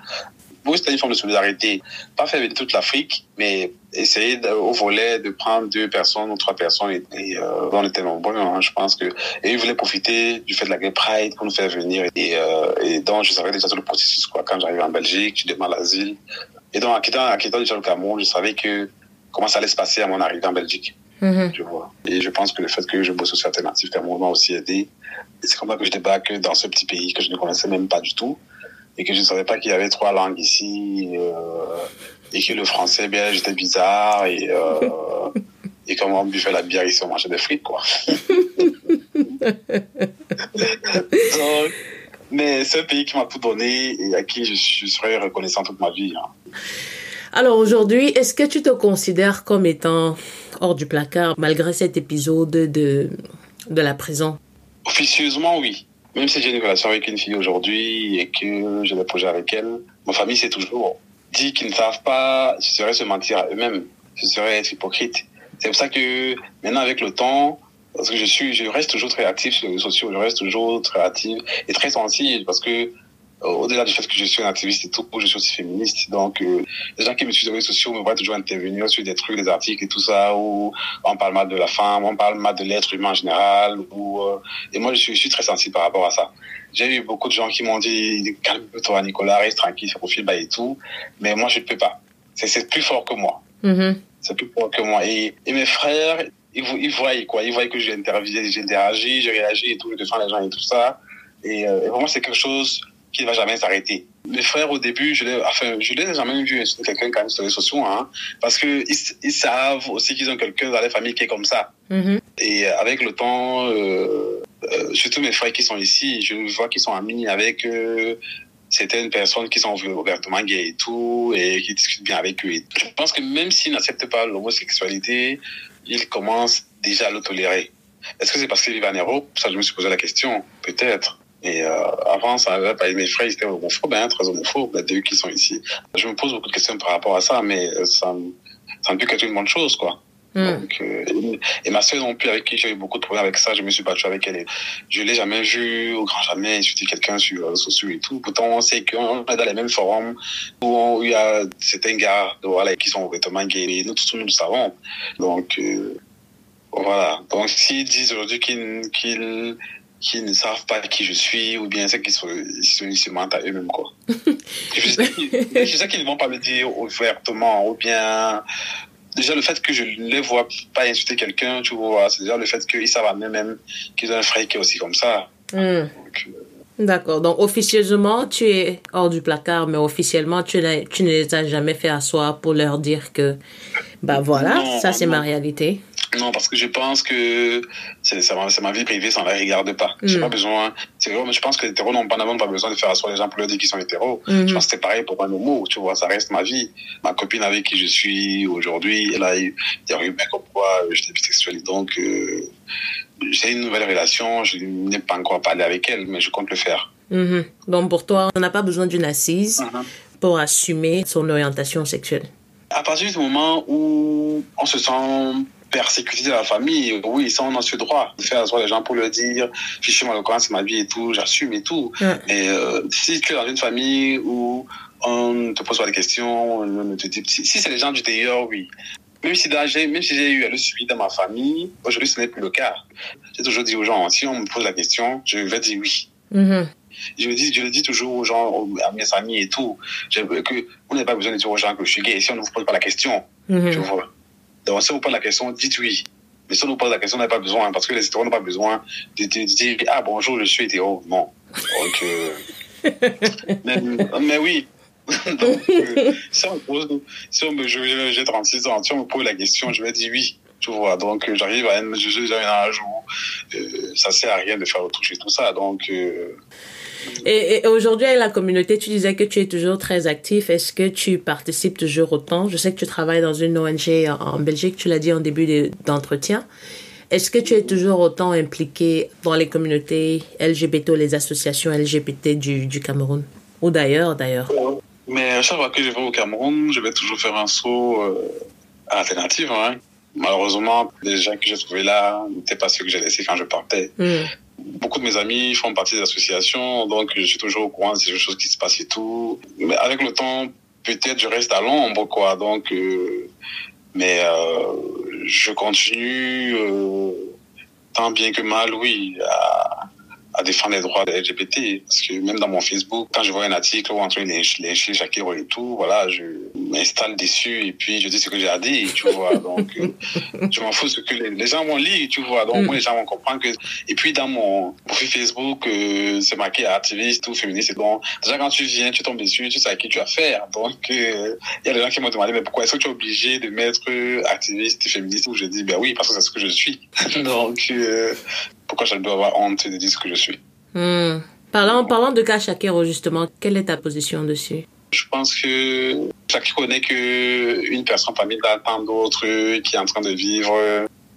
C'était une forme de solidarité. Pas faire venir toute l'Afrique, mais essayer au volet de prendre deux personnes ou trois personnes. Et, et euh, on était nombreux, hein, je pense que. Et ils voulaient profiter du fait de la Gay Pride pour nous faire venir. Et, euh, et donc, je savais déjà tout le processus. Quoi. Quand j'arrive en Belgique, je demande l'asile. Et donc, en quittant, en quittant déjà le Cameroun, je savais que comment ça allait se passer à mon arrivée en Belgique.
Mhm.
Tu vois. Et je pense que le fait que je bosse aussi alternatif Cameroun m'a aussi aidé. C'est comme ça que je débarque dans ce petit pays que je ne connaissais même pas du tout. Et que je ne savais pas qu'il y avait trois langues ici. Euh, et que le français belge était bizarre. Et, euh, et comment on buvait la bière ici, on mangeait des frites, quoi. Donc, mais c'est un pays qui m'a tout donné et à qui je, je serai reconnaissant toute ma vie. hein.
Alors aujourd'hui, est-ce que tu te considères comme étant hors du placard malgré cet épisode de, de la prison?
Officieusement, oui. Même si j'ai une relation avec une fille aujourd'hui et que j'ai des projets avec elle, ma famille, c'est toujours dit qu'ils ne savent pas, ce serait se mentir à eux-mêmes, ce serait être hypocrite. C'est pour ça que maintenant, avec le temps, parce que je suis, je reste toujours très actif sur les réseaux sociaux, je reste toujours très actif et très sensible parce que au-delà du fait que je suis un activiste et tout, je suis aussi féministe. Donc, euh, les gens qui me suivent sur les réseaux sociaux me voient toujours intervenir sur des trucs, des articles et tout ça, où on parle mal de la femme, on parle mal de l'être humain en général. Ou, euh, et moi, je suis, je suis très sensible par rapport à ça. J'ai eu beaucoup de gens qui m'ont dit, calme-toi, Nicolas, reste tranquille, fais profil bas et tout. Mais moi, je ne peux pas. C'est- plus fort que moi.
Mhm.
C'est plus fort que moi. Et, et mes frères, ils, ils voient quoi. Ils voient que j'ai interviewé, j'ai interagi, j'ai réagi et tout, je défends les gens et tout ça. Et, euh, et vraiment, c'est quelque chose qui ne va jamais s'arrêter. Mes frères, au début, je les, enfin, je les ai jamais vus insulter quelqu'un quand même sur les sociaux, hein, parce que ils, ils savent aussi qu'ils ont quelqu'un dans la famille qui est comme ça.
Mhm.
Et avec le temps, euh, euh, surtout mes frères qui sont ici, je vois qu'ils sont amis avec euh, certaines personnes qui sont ouvertement gays et tout, et qui discutent bien avec eux. Je pense que même s'ils n'acceptent pas l'homosexualité, ils commencent déjà à le tolérer. Est-ce que c'est parce qu'ils vivent en Europe? Ça, je me suis posé la question. Peut-être. Et euh, avant, ça avait pas mes frères, ils étaient homophobes, hein, très homophobes, les deux qui sont ici. Je me pose beaucoup de questions par rapport à ça, mais euh, ça, ça ne peut qu'être une bonne chose, quoi.
Mhm.
Donc, euh, et- ma soeur non plus, avec qui j'ai eu beaucoup de problèmes avec ça, je me suis battu avec elle. Et je l'ai jamais vu, au grand jamais, insulter quelqu'un sur les réseaux sociaux et tout. Pourtant, on sait qu'on est dans les mêmes forums où on- où il y a certains gars voilà, qui sont ouvertement gays. Et nous tous, nous le savons. Donc, euh, voilà. Donc, s'ils disent aujourd'hui qu'ils qu'ils qu'ils ne savent pas qui je suis, ou bien c'est qu'ils se, ils se, mentent à eux-mêmes, quoi. je sais qu'ils ne vont pas me dire ouvertement, ou bien déjà le fait que je ne les vois pas insulter quelqu'un, tu vois, c'est déjà le fait qu'ils savent à eux-mêmes qu'ils ont un frère qui est aussi comme ça. Donc, euh,
D'accord. Donc, officieusement, tu es hors du placard, mais officiellement, tu, tu ne les as jamais fait asseoir pour leur dire que, bah voilà,
Non,
ça c'est ma réalité.
Non, parce que je pense que c'est ma, vie privée, ça ne la regarde pas. J'ai
Mm.
pas besoin. C'est vrai, mais je pense que les hétéros n'ont pas, pas besoin de faire asseoir les gens pour leur dire qu'ils sont hétéros.
Mhm.
Je pense que c'est pareil pour un homo, tu vois, ça reste ma vie. Ma copine avec qui je suis aujourd'hui, elle a eu des rumeurs comme quoi j'étais bisexuel. Donc, euh, j'ai une nouvelle relation, je n'ai pas encore parlé avec elle, mais je compte le faire.
Mhm. Donc, pour toi, on n'a pas besoin d'une assise
Mhm.
pour assumer son orientation sexuelle.
À partir du moment où on se sent persécuté dans la famille, oui, ça, on a ce droit de faire asseoir les gens pour leur dire, fichez-moi le courant, c'est ma vie et tout, j'assume et tout.
Ouais.
Mais euh, si tu es dans une famille où on ne te pose pas de questions, on ne te dit, si, si c'est les gens du dehors, oui. Même si, même si j'ai eu à le suivi dans ma famille, aujourd'hui, ce n'est plus le cas. J'ai toujours dit aux gens, si on me pose la question, je vais dire oui.
Mhm.
Je le dis, je le dis toujours aux gens, aux- à mes amis et tout, je, que vous n'avez pas besoin de dire aux gens que je suis gay. Si on ne vous pose pas la question,
Mhm.
tu vois. Donc, si on vous pose la question, dites oui. Mais si on nous pose la question, on n'a pas besoin, parce que les hétéros n'ont pas besoin de, de- de dire Ah, bonjour, je suis hétéro. Non. Donc, euh, mais, mais oui. Donc, euh, si on me pose, si on me, j'ai 36 ans, si on me pose la question, je vais dire oui. Tu vois, donc euh, j'arrive à un, je suis à un âge où euh, ça sert à rien de faire toucher tout ça. Donc,
Et, et aujourd'hui, avec la communauté, tu disais que tu es toujours très actif. Est-ce que tu participes toujours autant? Je sais que tu travailles dans une ONG en, en Belgique, tu l'as dit en début de- d'entretien. Est-ce que tu es toujours autant impliqué dans les communautés LGBT, les associations LGBT du, du Cameroun? Ou d'ailleurs, d'ailleurs?
Mais à chaque fois que je vais au Cameroun, je vais toujours faire un saut euh, à l'alternative. Hein. Malheureusement, les gens que j'ai trouvés là n'étaient pas ceux que j'ai laissés quand je partais.
Hmm.
Beaucoup de mes amis font partie des associations, donc je suis toujours au courant de ces choses qui se passent et tout. Mais avec le temps, peut-être je reste à l'ombre, quoi. Donc, euh, mais euh, je continue euh, tant bien que mal, oui, à défendre les droits des LGBT. Parce que même dans mon Facebook, quand je vois un article où entre les, les Shakiro et tout, voilà, je m'installe dessus et puis je dis ce que j'ai à dire, tu vois. Donc, euh, je m'en fous ce que les, les, gens vont lire, tu vois. Donc, moi, les gens vont comprendre que. Et puis, dans mon profil Facebook, euh, c'est marqué activiste ou féministe. Donc, déjà, quand tu viens, tu tombes dessus, tu sais à qui tu as affaire. Donc, euh, il y a des gens qui m'ont demandé, mais pourquoi est-ce que tu es obligé de mettre activiste féministe? Où je dis, ben oui, parce que c'est ce que je suis. Donc, euh, pourquoi je dois avoir honte de dire ce que je suis.
Hmm. Parlant, parlant de cas Shakiro, justement, quelle est ta position dessus?
Je pense que Shakiro n'est qu'une personne parmi tant d'autres qui est en train de vivre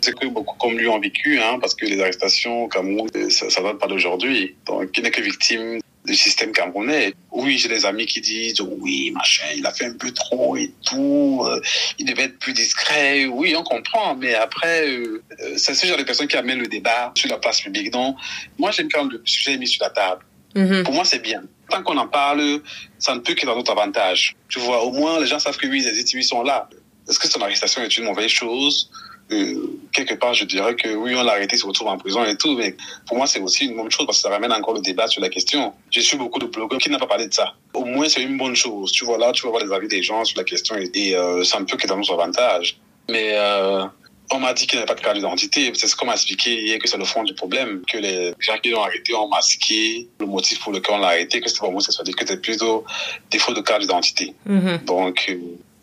c'est que beaucoup comme lui ont vécu, hein, parce que les arrestations au Cameroun, ça, ça date pas d'aujourd'hui. Donc, il n'est que victime du système camerounais. Oui, j'ai des amis qui disent oui, machin, il a fait un peu trop et tout, euh, il devait être plus discret. Oui, on comprend, mais après, euh, c'est ce genre de personnes qui amènent le débat sur la place publique. Donc, moi, j'aime quand le sujet est mis sur la table. Mm -hmm. Pour moi, c'est bien. Tant qu'on en parle, ça ne peut qu'être dans notre avantage. Tu vois, au moins, les gens savent que oui, les études sont là. Est-ce que son arrestation est une mauvaise chose? Euh, quelque part, je dirais que oui, on l'a arrêté, il se retrouve en prison et tout, mais pour moi, c'est aussi une bonne chose parce que ça ramène encore le débat sur la question. J'ai su beaucoup de blogueurs qui n'ont pas parlé de ça. Au moins, c'est une bonne chose. Tu vois, là, tu vas voir les avis des gens sur la question et, et euh, ça ne peut que dans notre avantage. Mais euh, on m'a dit qu'il n'y avait pas de carte d'identité. C'est ce qu'on m'a expliqué hier, que c'est le fond du problème, que les gens qui l'ont arrêté ont masqué le motif pour lequel on l'a arrêté, que c'était pas homosexualité, que c'était plutôt défaut de carte d'identité. Mm -hmm. Donc,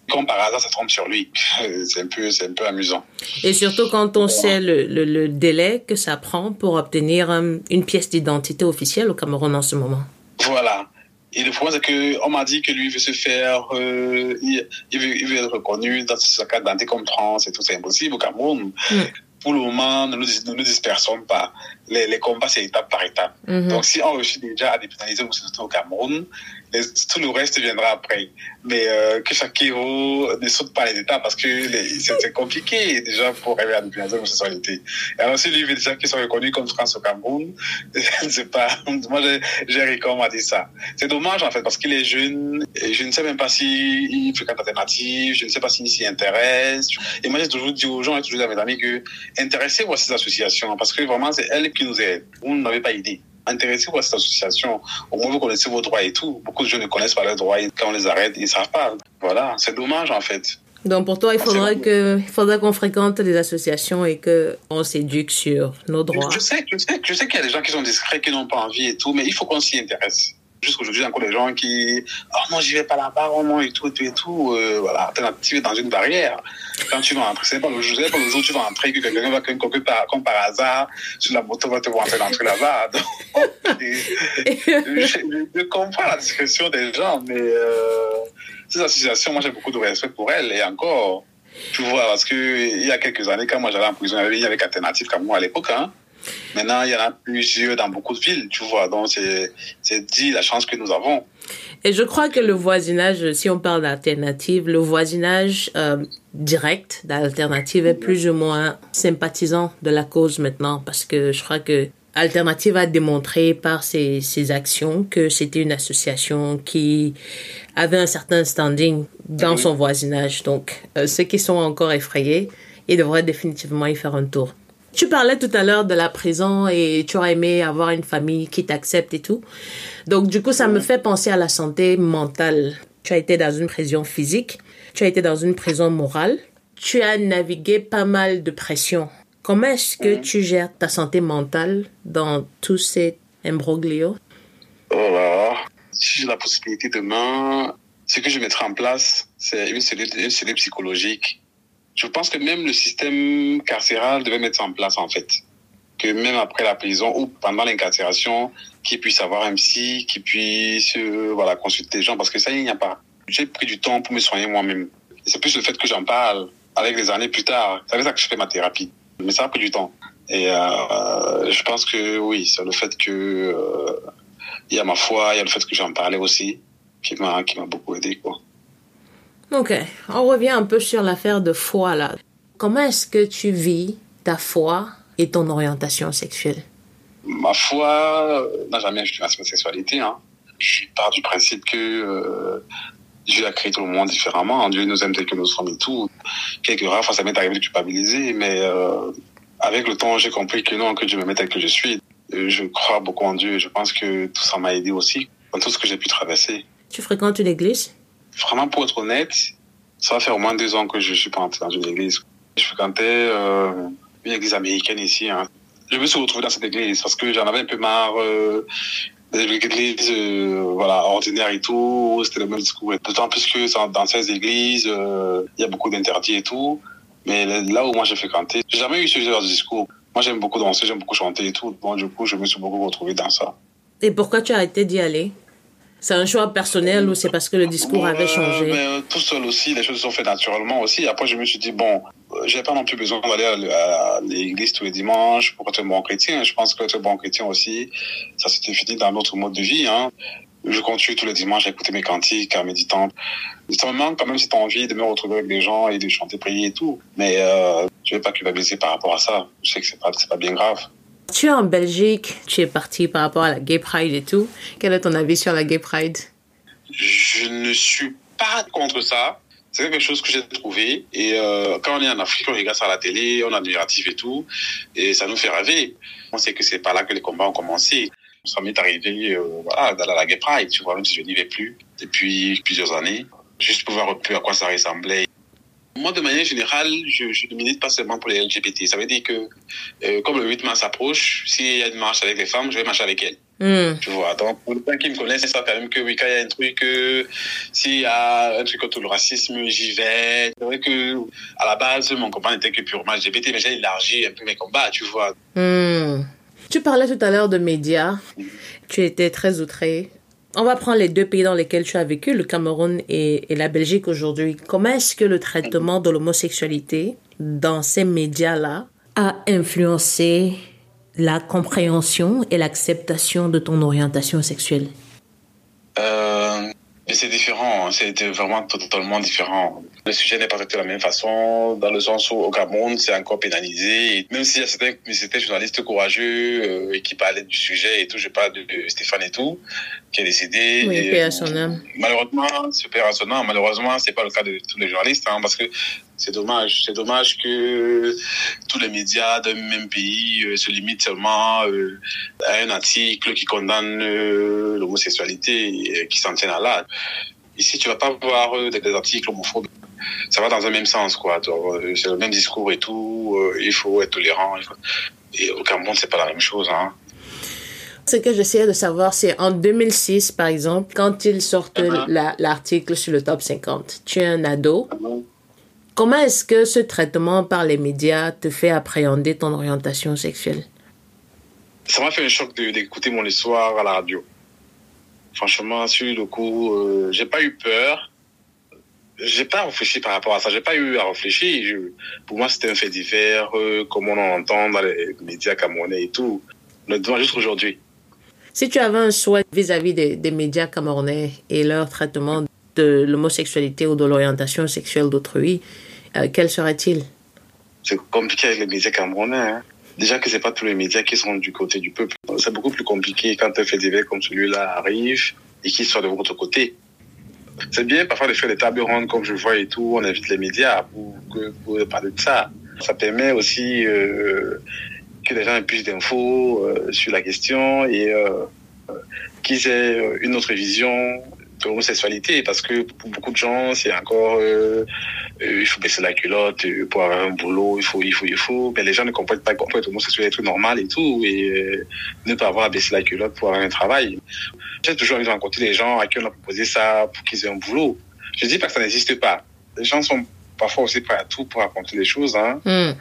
comme par hasard, ça tombe sur lui. C'est un peu, c'est un peu amusant.
Et surtout quand on sait le, le, le, délai que ça prend pour obtenir um, une pièce d'identité officielle au Cameroun en ce moment.
Voilà. Et le problème, c'est que on m'a dit que lui veut se faire, euh, il, il, veut, il, veut, être reconnu dans sa carte d'identité comme trans et tout, c'est impossible au Cameroun. Mm. Pour le moment, ne nous, ne nous dispersons pas. Les, les combats, c'est étape par étape. Mm -hmm. Donc, si on réussit déjà à dépénaliser au Cameroun, les, tout le reste viendra après. Mais euh, que Shakiro ne saute pas les étapes parce que c'est compliqué déjà pour arriver à dépénaliser l'homosexualité. Alors si lui veut déjà qu'ils soient reconnus comme trans au Cameroun, c'est pas. Moi, j'ai recommandé ça. C'est dommage en fait parce qu'il est jeune et je ne sais même pas s'il fréquente alternative, je ne sais pas s'il s'y intéresse. Et moi, j'ai toujours dit aux gens et toujours à mes amis que intéressez-vous à ces associations parce que vraiment, c'est elles qui nous aident. Vous n'avez pas idée intéressez-vous à cette association. Au moins, vous connaissez vos droits et tout. Beaucoup de jeunes ne connaissent pas leurs droits. Et quand on les arrête, ils ne savent pas. Voilà, c'est dommage en fait.
Donc pour toi, il faudrait que, il faudrait qu'on fréquente des associations et que on s'éduque sur nos droits.
Je sais, je sais, je sais qu'il y a des gens qui sont discrets, qui n'ont pas envie et tout, mais il faut qu'on s'y intéresse. Jusqu'aujourd'hui, il y a encore des gens qui, oh non, j'y vais pas là-bas, oh non, et tout, et tout, et tout. Euh, voilà, tu es dans une barrière. Quand tu vas entrer, c'est pas le jour, pas le jour où tu vas entrer que quelqu'un va, comme par, comme par hasard, sur la moto, va te voir entrer là-bas. je, je, comprends la discrétion des gens, mais euh, ces associations, moi, j'ai beaucoup de respect pour elles. Et encore, tu vois, parce que il y a quelques années, quand moi j'allais en prison, il y avait Alternative comme moi à l'époque, hein. Maintenant, il y en a plusieurs dans beaucoup de villes, tu vois. Donc, c'est dit la chance que nous avons.
Et je crois que le voisinage, si on parle d'alternative, le voisinage euh, direct d'alternative est plus ou moins sympathisant de la cause maintenant parce que je crois que Alternative a démontré par ses, ses actions que c'était une association qui avait un certain standing dans son voisinage. Donc, euh, ceux qui sont encore effrayés, ils devraient définitivement y faire un tour. Tu parlais tout à l'heure de la prison et tu aurais aimé avoir une famille qui t'accepte et tout. Donc, du coup, ça me fait penser à la santé mentale. Tu as été dans une prison physique, tu as été dans une prison morale, tu as navigué pas mal de pression. Comment est-ce que tu gères ta santé mentale dans tous ces imbroglios?
Voilà. Si j'ai la possibilité demain, ce que je mettrai en place, c'est une cellule, une cellule psychologique je pense que même le système carcéral devait mettre ça en place, en fait. Que même après la prison ou pendant l'incarcération, qu'il puisse avoir un psy, qu'il puisse euh, voilà, consulter les gens, parce que ça, il n'y a pas. J'ai pris du temps pour me soigner moi-même. C'est plus le fait que j'en parle avec les années plus tard. C'est avec ça que je fais ma thérapie. Mais ça a pris du temps. Et euh, je pense que oui, c'est le fait que euh, il y a ma foi, il y a le fait que j'en parlais aussi, qui m'a qui m'a beaucoup aidé, quoi.
Ok, on revient un peu sur l'affaire de foi là. Comment est-ce que tu vis ta foi et ton orientation sexuelle?
Ma foi n'a jamais ajouté ma sexualité. Hein. Je pars du principe que euh, Dieu a créé tout le monde différemment. Dieu nous aime tel que nous sommes et tout. Quelques rares fois, ça m'est arrivé de culpabiliser, mais euh, avec le temps, j'ai compris que non, que Dieu me met tel que je suis. Je crois beaucoup en Dieu. Je pense que tout ça m'a aidé aussi dans tout ce que j'ai pu traverser.
Tu fréquentes une église
Vraiment, pour être honnête, ça va faire au moins deux ans que je suis pas entré dans une église. Je fréquentais euh, une église américaine ici. Hein. Je me suis retrouvé dans cette église parce que j'en avais un peu marre euh, des églises euh, voilà, ordinaires et tout. C'était le même discours. D'autant plus que dans ces églises, euh, il y a beaucoup d'interdits et tout. Mais là où moi j'ai fréquenté, j'ai jamais eu ce genre de discours. Moi j'aime beaucoup danser, j'aime beaucoup chanter et tout. Bon, du coup, je me suis beaucoup retrouvé dans ça.
Et pourquoi tu as arrêté d'y aller? C'est un choix personnel ou c'est parce que le discours avait changé?
mais, euh, Tout seul aussi, les choses se sont faites naturellement aussi. Après, je me suis dit, bon, euh, j'ai pas non plus besoin d'aller à l'église tous les dimanches pour être un bon chrétien. Je pense que être un bon chrétien aussi, ça s'est défini dans notre mode de vie. Hein. Je continue tous les dimanches à écouter mes cantiques, à méditer. Ça me manque quand même as envie de me retrouver avec des gens et de chanter, prier et tout. Mais euh, je vais pas culpabiliser par rapport à ça. Je sais que c'est pas, pas bien grave.
Tu es en Belgique, tu es parti par rapport à la Gay Pride et tout. Quel est ton avis sur la Gay Pride?
Je ne suis pas contre ça. C'est quelque chose que j'ai trouvé. Et euh, quand on est en Afrique, on regarde ça à la télé, on a admiratif et tout. Et ça nous fait rêver. On sait que c'est pas là que les combats ont commencé. Ça m'est arrivé euh, voilà, dans la Gay Pride, tu vois, même si je n'y vais plus depuis plusieurs années. Juste pour voir un peu à quoi ça ressemblait. Moi, de manière générale, je, je ne milite pas seulement pour les LGBT. Ça veut dire que, euh, comme le 8 mars approche, s'il y a une marche avec les femmes, je vais marcher avec elles. Mm. Tu vois, donc pour les gens qui me connaissent, c'est ça quand même que oui, quand il y a un truc, euh, s'il y a un truc contre le racisme, j'y vais. C'est vrai que à la base, mon combat n'était que purement LGBT, mais j'ai élargi un peu mes combats, tu vois.
Mm. Tu parlais tout à l'heure de médias. Tu étais très outré on va prendre les deux pays dans lesquels tu as vécu, le Cameroun et, la Belgique aujourd'hui. Comment est-ce que le traitement de l'homosexualité dans ces médias-là a influencé la compréhension et l'acceptation de ton orientation sexuelle?
Euh, C'est différent, hein. c'est vraiment totalement différent. Le sujet n'est pas traité de la même façon, dans le sens où au Cameroun, c'est encore pénalisé. Même s'il y a certains, certains journalistes courageux euh, et qui parlaient du sujet et tout, je parle de, Stéphane et tout, qui est décédé.
Oui, et, à son âme.
Malheureusement, c'est père à son âme. Malheureusement, c'est pas le cas de tous les journalistes, hein, parce que c'est dommage. C'est dommage que tous les médias d'un même pays euh, se limitent seulement euh, à un article qui condamne l'homosexualité et qui s'en tiennent à là. Ici, tu vas pas voir des articles homophobes ça va dans un même sens, quoi. Euh, c'est le même discours et tout. Euh, il faut être tolérant. Et au Cameroun, c'est pas la même chose, hein.
Ce que j'essayais de savoir, c'est en 2006, par exemple, quand ils sortent uh-huh. l'article sur le top 50, tu es un ado. Uh-huh. Comment est-ce que ce traitement par les médias te fait appréhender ton orientation sexuelle?
Ça m'a fait un choc d'écouter mon histoire à la radio. Franchement, sur le coup, euh, j'ai pas eu peur j'ai pas réfléchi par rapport à ça. J'ai pas eu à réfléchir. pour moi, c'était un fait divers, euh, comme on en entend dans les médias camerounais et tout. Mais juste aujourd'hui.
Si tu avais un souhait vis-à-vis des, des, médias camerounais et leur traitement de l'homosexualité ou de l'orientation sexuelle d'autrui, euh, quel serait-il
C'est compliqué avec les médias camerounais. Hein. Déjà que c'est pas tous les médias qui sont du côté du peuple. C'est beaucoup plus compliqué quand un fait divers comme celui-là arrive et qu'il soit de votre côté c'est bien parfois de faire des tables rondes comme je vois et tout. On invite les médias pour, parler de ça. Ça permet aussi euh, que les gens aient plus d'infos euh, sur la question et euh, qu'ils aient une autre vision de l'homosexualité parce que pour beaucoup de gens c'est encore euh, il faut baisser la culotte pour avoir un boulot il faut il faut il faut mais les gens ne comprennent pas qu'on peut être homosexuel être normal et tout et ne pas avoir à baisser la culotte pour avoir un travail j'ai toujours envie de rencontrer les gens à qui on a proposé ça pour qu'ils aient un boulot. Je dis pas que ça n'existe pas. Les gens sont parfois aussi prêts à tout pour raconter les choses. Hein. Hmm.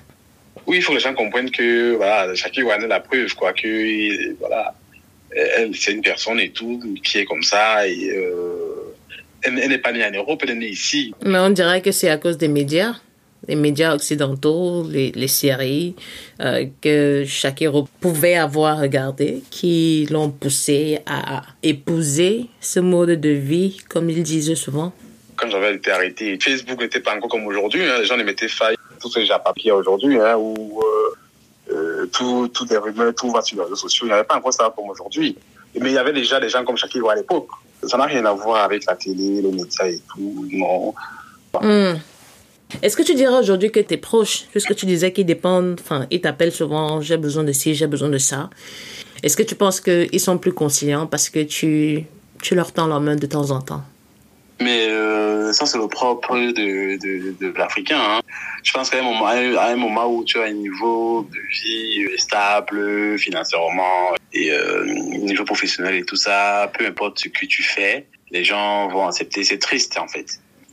Oui, il faut que les gens comprennent que voilà, chacun a la preuve, quoi, que voilà, c'est une personne et tout qui est comme ça et euh, elle, n'est pas née en Europe, elle est née ici.
Mais on dirait que c'est à cause des médias les médias occidentaux, les, les séries euh, que Shakiro pouvait avoir regardé, qui l'ont poussé à épouser ce mode de vie, comme il disait souvent.
Quand j'avais été arrêté, Facebook n'était pas encore comme aujourd'hui. Hein. Les gens les mettaient faille, tout ce déjà papier aujourd'hui, hein, où euh, euh, tout, tout des rumeurs, tout va sur les réseaux sociaux. Il n'y avait pas encore ça comme aujourd'hui. Mais il y avait déjà des gens comme Shakira à l'époque. Ça n'a rien à voir avec la télé, les médias et tout. Non.
Hmm. Est-ce que tu dirais aujourd'hui que tes proches, puisque tu disais qu'ils dépendent, enfin, ils t'appellent souvent, j'ai besoin de ci, j'ai besoin de ça. Est-ce que tu penses qu'ils sont plus conscients parce que tu, tu leur tends la main de temps en temps?
Mais euh, ça, c'est le propre de, de, de l'Africain. Hein. Je pense qu'à un, moment, à un moment où tu as un niveau de vie stable financièrement et euh, niveau professionnel et tout ça, peu importe ce que tu fais, les gens vont accepter. C'est triste, en fait.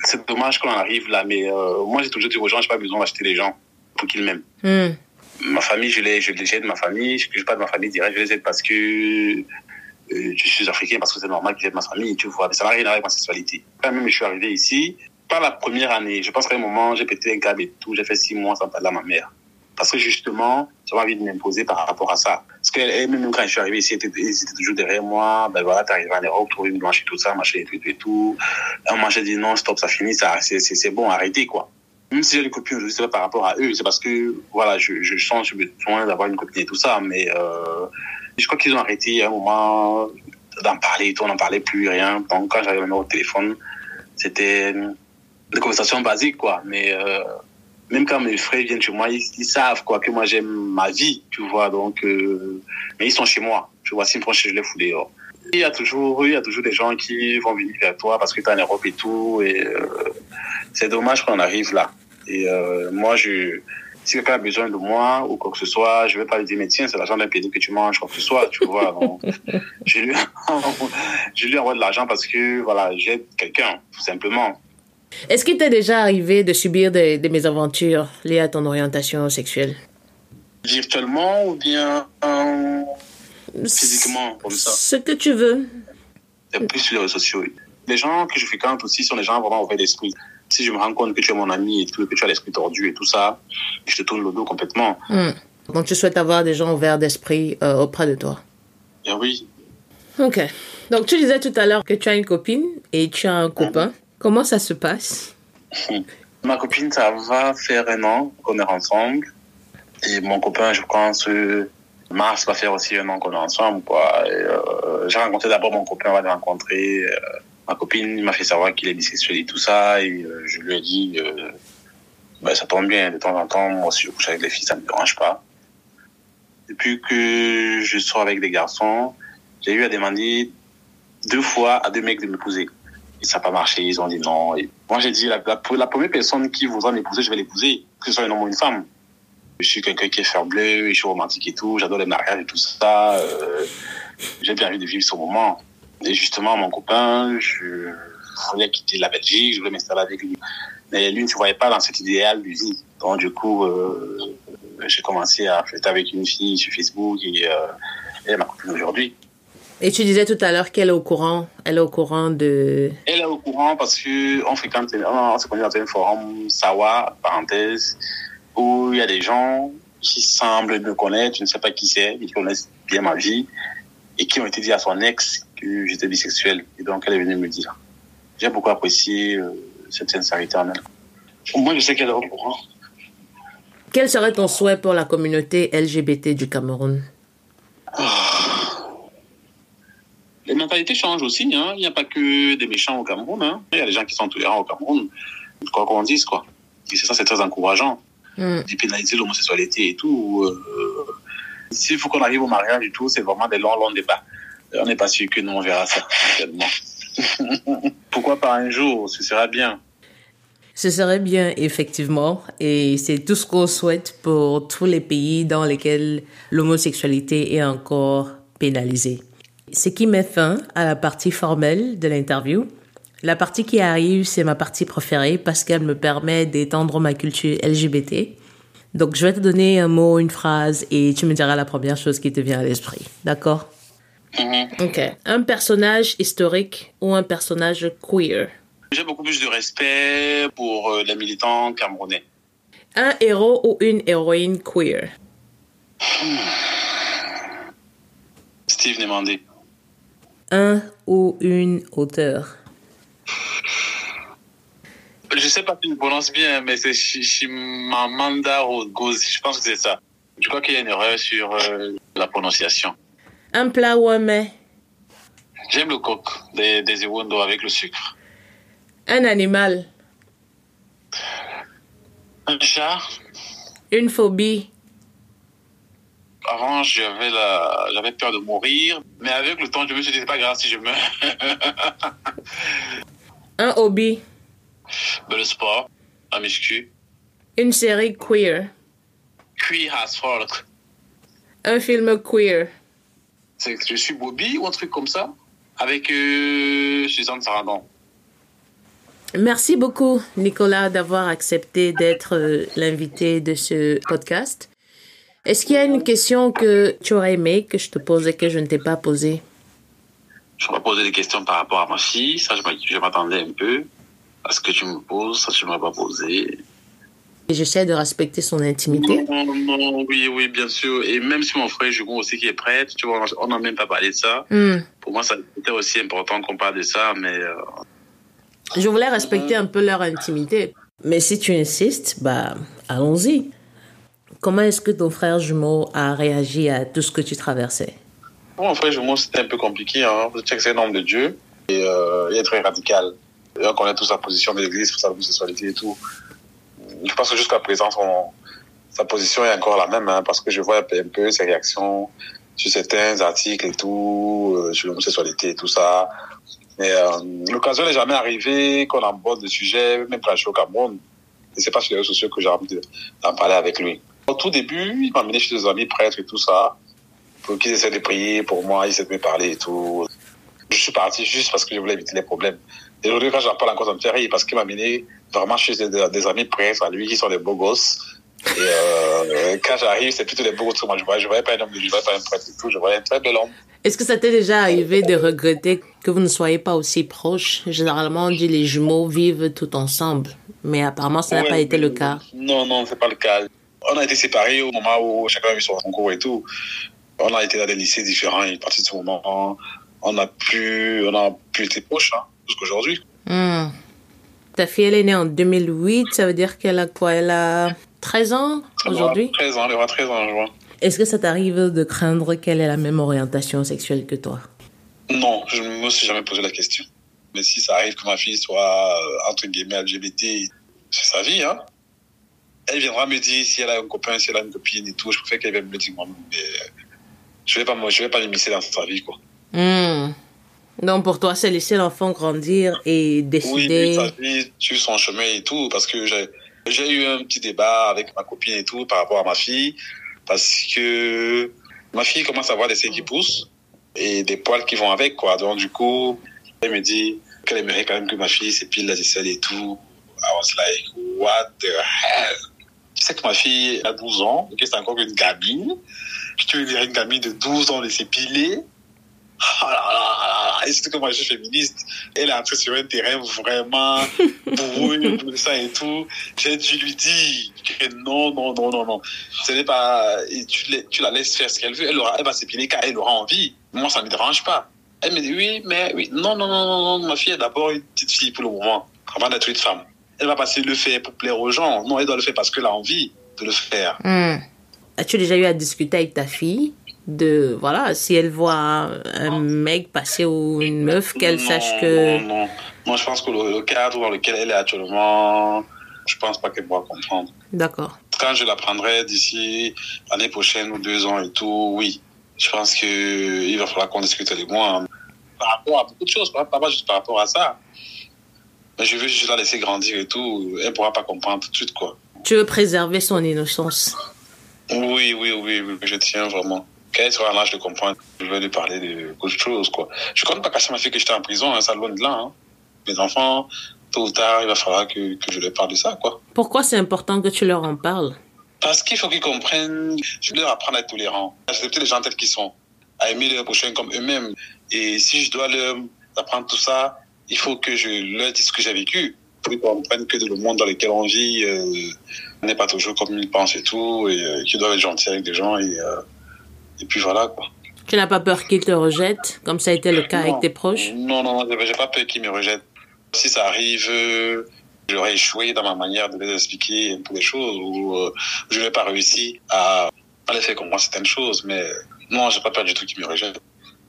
C'est dommage qu'on arrive là, mais euh, moi, j'ai toujours dit aux gens, j'ai pas besoin d'acheter les gens pour qu'ils m'aiment.
Hmm.
Ma famille, je les, je les aide, ma famille. Je ne pas de ma famille direct, je les aide parce que je suis africain parce que c'est normal que j'aide ma famille, tu vois. Mais ça n'a rien à voir avec ma sexualité. Quand même, je suis arrivé ici, pas la première année. Je pense qu'à un moment, j'ai pété un câble et tout. J'ai fait six mois sans parler à ma mère. Parce que justement, j'avais envie de m'imposer par rapport à ça. Parce qu'elle, même quand je suis arrivé ici, elle était toujours derrière moi. Ben voilà, t'es arrivé en Europe, trouver une blanche et tout ça, machin et tout, et tout, et moment, j'ai dit non, stop, ça finit, ça, c'est bon, arrêtez, quoi. Même si j'ai des copines aujourd'hui, c'est pas par rapport à eux, c'est parce que, voilà, je, je sens, j'ai besoin d'avoir une copine et tout ça, mais, euh, je crois qu'ils ont arrêté à un moment d'en parler et tout, on n'en parlait plus, rien. Donc, quand j'avais au téléphone, c'était des conversations basiques, quoi. Mais, euh, même quand mes frères viennent chez moi, ils, savent, quoi, que moi j'aime ma vie, tu vois. Donc, euh, mais ils sont chez moi. Tu vois, s'ils me je les fous dehors. Il y a toujours, y a toujours des gens qui vont venir vers toi parce que tu es en Europe et tout. Et euh, c'est dommage qu'on arrive là. Et moi, je, si quelqu'un a besoin de moi ou quoi que ce soit, je vais pas lui dire, mais tiens, c'est l'argent d'un pédé que tu manges, quoi que ce soit, tu vois. Donc, je, lui, je lui envoie de l'argent parce que, voilà, j'aide quelqu'un, tout simplement.
Est-ce qu'il t'est déjà arrivé de subir des, des mésaventures liées à ton orientation sexuelle?
Virtuellement ou bien euh, physiquement, comme ça?
Ce que tu veux.
C'est plus sur les réseaux sociaux. Les gens que je fréquente aussi sont des gens vraiment ouverts d'esprit. Si je me rends compte que tu es mon ami et tout, que tu as l'esprit tordu et tout ça, je te tourne le dos complètement.
Hmm. Donc tu souhaites avoir des gens ouverts d'esprit euh, auprès de toi
Et oui.
Ok. Donc tu disais tout à l'heure que tu as une copine et tu as un copain. Comment ça se passe?
Ma copine, ça va faire un an qu'on est ensemble. Et mon copain, je pense, euh, mars va faire aussi un an qu'on est ensemble. Quoi. Et, euh, j'ai rencontré d'abord mon copain, on va le rencontrer. Ma copine m'a fait savoir qu'il est bisexuel et tout ça. Et euh, je lui ai dit, euh, ben, ça tombe bien, de temps en temps, moi aussi je couche avec les filles, ça me dérange pas. Depuis que je sors avec des garçons, j'ai eu à demander deux fois à deux mecs de m'épouser. Et ça n'a pas marché, ils ont dit non. Moi j'ai dit, la, première personne qui voudra m'épouser, je vais l'épouser, que ce soit un homme ou une femme. Je suis quelqu'un qui est fer bleu, je suis romantique et tout, j'adore les mariages et tout ça. Euh, j'ai bien envie de vivre ce moment. Et justement, mon copain, je voulais quitter la Belgique, je voulais m'installer avec lui. Mais lui ne se voyait pas dans cet idéal de vie. Donc du coup, euh, j'ai commencé à flirter avec une fille sur Facebook et euh, elle est ma copine aujourd'hui.
Et tu disais tout à l'heure qu'elle est au courant, elle est au courant de...
Elle est au courant parce que on fréquente, on s'est connus dans un forum Sawa, parenthèse, où il y a des gens qui semblent me connaître, je ne sais pas qui c'est, ils connaissent bien ma vie, et qui ont été dit à son ex que j'étais bisexuel. Et donc, elle est venue me dire. J'ai beaucoup apprécié euh, cette sincérité en elle. Moi, je sais qu'elle est au courant.
Quel serait ton souhait pour la communauté LGBT du Cameroun?
Les mentalités changent aussi. Hein. Il n'y a pas que des méchants au Cameroun. Hein. Il y a des gens qui sont tolérants au Cameroun. Quoi qu'on dise, quoi. Et c'est ça, c'est très encourageant.
Hmm.
Dépénaliser l'homosexualité et tout. Euh, S'il faut qu'on arrive au mariage et tout, c'est vraiment des longs, longs débats. On n'est pas sûr que nous, on verra ça. Pourquoi pas un jour Ce sera bien.
Ce serait bien, effectivement. Et c'est tout ce qu'on souhaite pour tous les pays dans lesquels l'homosexualité est encore pénalisée. Ce qui met fin à la partie formelle de l'interview. La partie qui arrive, c'est ma partie préférée parce qu'elle me permet d'étendre ma culture LGBT. Donc, je vais te donner un mot, une phrase et tu me diras la première chose qui te vient à l'esprit. D'accord?
Mhm.
Ok. Un personnage historique ou un personnage queer?
J'ai beaucoup plus de respect pour euh, les militants camerounais.
Un héros ou une héroïne queer?
Steve Nemandé.
Un ou une auteur?
Je sais pas si je prononce bien, mais c'est Chimamanda Ngozi. Je pense que c'est ça. Je crois qu'il y a une erreur sur euh, la prononciation.
Un plat ou un mets?
J'aime le coq des, des Ewondo avec le sucre.
Un animal?
Un chat,
Une phobie?
Avant, j'avais la, j'avais peur de mourir. Mais avec le temps, je me suis dit, c'est pas grave si je meurs.
Un hobby?
Mais le sport, la muscu,
Une série queer?
Queer as fuck.
Un film queer?
C'est que je suis Bobby ou un truc comme ça. Avec euh, Suzanne Sarandon.
Merci beaucoup, Nicolas, d'avoir accepté d'être euh, l'invité de ce podcast. Est-ce qu'il y a une question que tu aurais aimé que je te pose et que je ne t'ai pas posée?
Je vais poser des questions par rapport à ma fille. Ça, je m'attendais un peu à ce que tu me poses. Ça, tu ne m'as pas posé.
Et J'essaie de respecter son intimité.
Non, non, oui, oui, bien sûr. Et même si mon frère Jugon aussi qui est prêtre, tu vois, on n'a même pas parlé de ça.
Hmm.
Pour moi, c'était aussi important qu'on parle de ça, mais euh,
Je voulais respecter un peu leur intimité. Mais si tu insistes, bah, allons-y. Comment est-ce que ton frère jumeau a réagi à tout ce que tu traversais?
Mon frère Jumeau, c'était un peu compliqué. Hein. C'est un homme de Dieu et euh, il est très radical. Et on connaît tous sa position de l'Église sa homosexualité et tout. Je pense que jusqu'à présent, sa position est encore la même hein, parce que je vois un peu, ses réactions sur certains articles et tout, euh, sur l'homosexualité et tout ça. Mais euh, l'occasion n'est jamais arrivée qu'on aborde le sujet, même quand je suis au Cameroun. Et c'est pas sur les réseaux sociaux que j'ai envie de- d'en parler avec lui. Au tout début, il m'a amené chez des amis prêtres et tout ça pour qu'ils essaient de prier pour moi, ils essaient de me parler et tout. Je suis parti juste parce que je voulais éviter les problèmes. Et aujourd'hui, quand j'en parle encore, ça me fait rire parce qu'il m'a amené vraiment chez des, des amis prêtres à lui qui sont des beaux gosses. Et euh, quand j'arrive, c'est plutôt des beaux gosses moi je. Je voyais pas un homme je voyais pas un prêtre et tout. Je voyais un très bel homme.
Est-ce que ça t'est déjà arrivé de regretter que vous ne soyez pas aussi proches? Généralement, on dit les jumeaux vivent tout ensemble. Mais apparemment, ça n'a
Ouais,
pas été le cas.
Non, non, c'est pas le cas. On a été séparés au moment où chacun a eu son concours et tout. On a été dans des lycées différents et à partir de ce moment, on a plus, on a plus été proches, hein, jusqu'aujourd'hui.
Hmm. Ta fille, elle est née en 2008. Ça veut dire qu'elle a quoi? Elle a 13 ans aujourd'hui?
13 ans, elle aura 13 ans en juin.
Est-ce que ça t'arrive de craindre qu'elle ait la même orientation sexuelle que toi?
Non, je ne me suis jamais posé la question. Mais si ça arrive que ma fille soit, euh, entre guillemets, LGBT, c'est sa vie, hein. Elle viendra me dire si elle a un copain, si elle a une copine et tout. Je préfère qu'elle vienne me le dire moi-même. Mais je vais pas, moi, je vais pas m'immiscer dans sa vie, quoi.
Hmm. Donc pour toi, c'est laisser l'enfant grandir et
Oui,
décider.
sa vie, suivre son chemin et tout. Parce que j'ai, j'ai eu un petit débat avec ma copine et tout par rapport à ma fille. Parce que ma fille commence à avoir des seins qui poussent et des poils qui vont avec, quoi. Donc, du coup, elle me dit qu'elle aimerait quand même que ma fille s'épile la aisselle et tout. I was like, what the hell? Tu sais que ma fille a 12 ans, que c'est encore une gamine. Tu veux dire une gamine de 12 ans de s'épiler? Là là là Et surtout que moi, je suis féministe. Elle est entrée sur un terrain vraiment bourru, tout ça et tout. J'ai dû lui dire que non, non, non, non, non. Ce n'est pas, tu, la- tu la laisses faire ce qu'elle veut. Elle, aura, elle va s'épiler quand elle aura envie. Moi, ça ne me dérange pas. Elle me dit oui, mais oui. Non, non, non, non, non. Ma fille est d'abord une petite fille pour le moment, avant d'être une femme. Elle va passer le faire pour plaire aux gens. Non, elle doit le faire parce qu'elle a envie de le faire.
Hmm. As-tu déjà eu à discuter avec ta fille? De voilà si elle voit un, mec passer ou une meuf qu'elle sache que
Non, non. Moi, je pense que le, le cadre dans lequel elle est actuellement, je pense pas qu'elle pourra comprendre.
d'accord
Quand je la prendrai d'ici l'année prochaine ou deux ans et tout, oui. Je pense que il va falloir qu'on discute avec moi hein. par rapport à beaucoup de choses, pas, pas juste par rapport à ça. Mais je veux juste la laisser grandir et tout. Elle pourra pas comprendre tout de suite, quoi.
tu veux préserver son innocence
Oui, oui, oui, oui, je tiens vraiment. Quand elle sera en âge de comprendre, je vais lui parler de d'autres choses, quoi. Je compte pas cacher ma fille que j'étais en prison, hein, ça loin de là. Hein. Mes enfants, tôt ou tard, il va falloir que, que je leur parle de ça, quoi.
pourquoi c'est important que tu leur en parles?
Parce qu'il faut qu'ils comprennent, je vais leur apprendre à être tolérant, à accepter les gens tels qu'ils sont, à aimer leurs prochains comme eux-mêmes. Et si je dois leur apprendre tout ça, il faut que je leur dise ce que j'ai vécu, pour qu'ils comprennent que le monde dans lequel on vit euh, n'est pas toujours comme ils pensent et tout, et euh, qu'ils doivent être gentils avec des gens, et, euh, et puis voilà, quoi.
tu n'as pas peur qu'ils te rejettent comme ça a été le cas avec tes proches
Non, non, j'ai pas peur qu'ils me rejettent. Si ça arrive, j'aurais échoué dans ma manière de les expliquer un peu les choses, ou euh, je n'ai pas réussi à a fait comme moi certaines choses, mais non, j'ai pas peur du tout qu'il me rejette.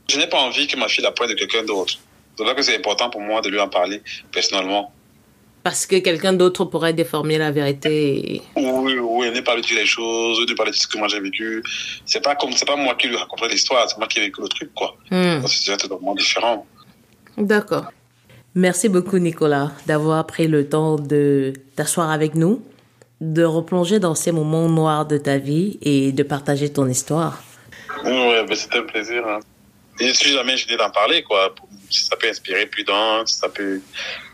Je n'ai pas envie que ma fille la pointe de quelqu'un d'autre. C'est là que c'est important pour moi de lui en parler personnellement.
Parce que quelqu'un d'autre pourrait déformer la vérité.
Oui, oui, ne pas lui dire les choses, ne pas lui dire ce que moi j'ai vécu. C'est pas comme, c'est pas moi qui lui raconterai l'histoire, c'est moi qui ai vécu le truc, quoi.
Hmm.
C'est totalement différent.
D'accord. Merci beaucoup, Nicolas, d'avoir pris le temps de t'asseoir avec nous, de replonger dans ces moments noirs de ta vie et de partager ton histoire.
Oui, ben c'était un plaisir. Hein. Et si jamais j'ai d'en parler, quoi, si ça peut inspirer plus d'un, si ça peut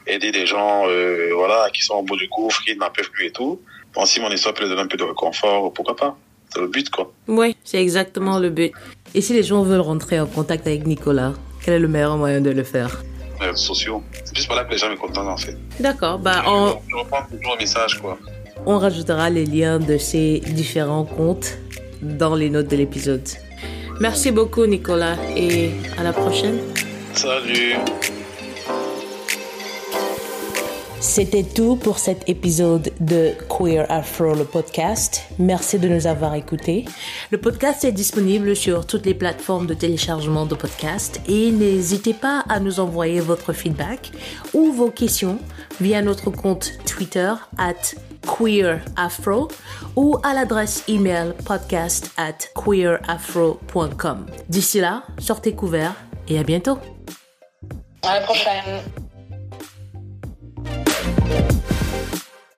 aider des gens euh, voilà, qui sont au bout du gouffre, qui n'en peuvent plus et tout. Bon, si mon histoire peut leur donner un peu de réconfort, pourquoi pas? C'est le but, quoi.
Oui, c'est exactement le but. Et si les gens veulent rentrer en contact avec Nicolas, quel est le meilleur moyen de le faire?
Les réseaux sociaux. C'est plus par là que les gens me contactent, en fait.
D'accord, bah on...
Je reprends toujours un message, quoi.
On rajoutera les liens de ces différents comptes dans les notes de l'épisode. Merci beaucoup, Nicolas, et à la prochaine.
Salut
C'était tout pour cet épisode de Queer Afro, le podcast. Merci de nous avoir écoutés. Le podcast est disponible sur toutes les plateformes de téléchargement de podcasts et n'hésitez pas à nous envoyer votre feedback ou vos questions via notre compte Twitter at queerafro ou à l'adresse email podcast at queerafro.com. D'ici là, sortez couverts et à bientôt.
À la prochaine. Thank you.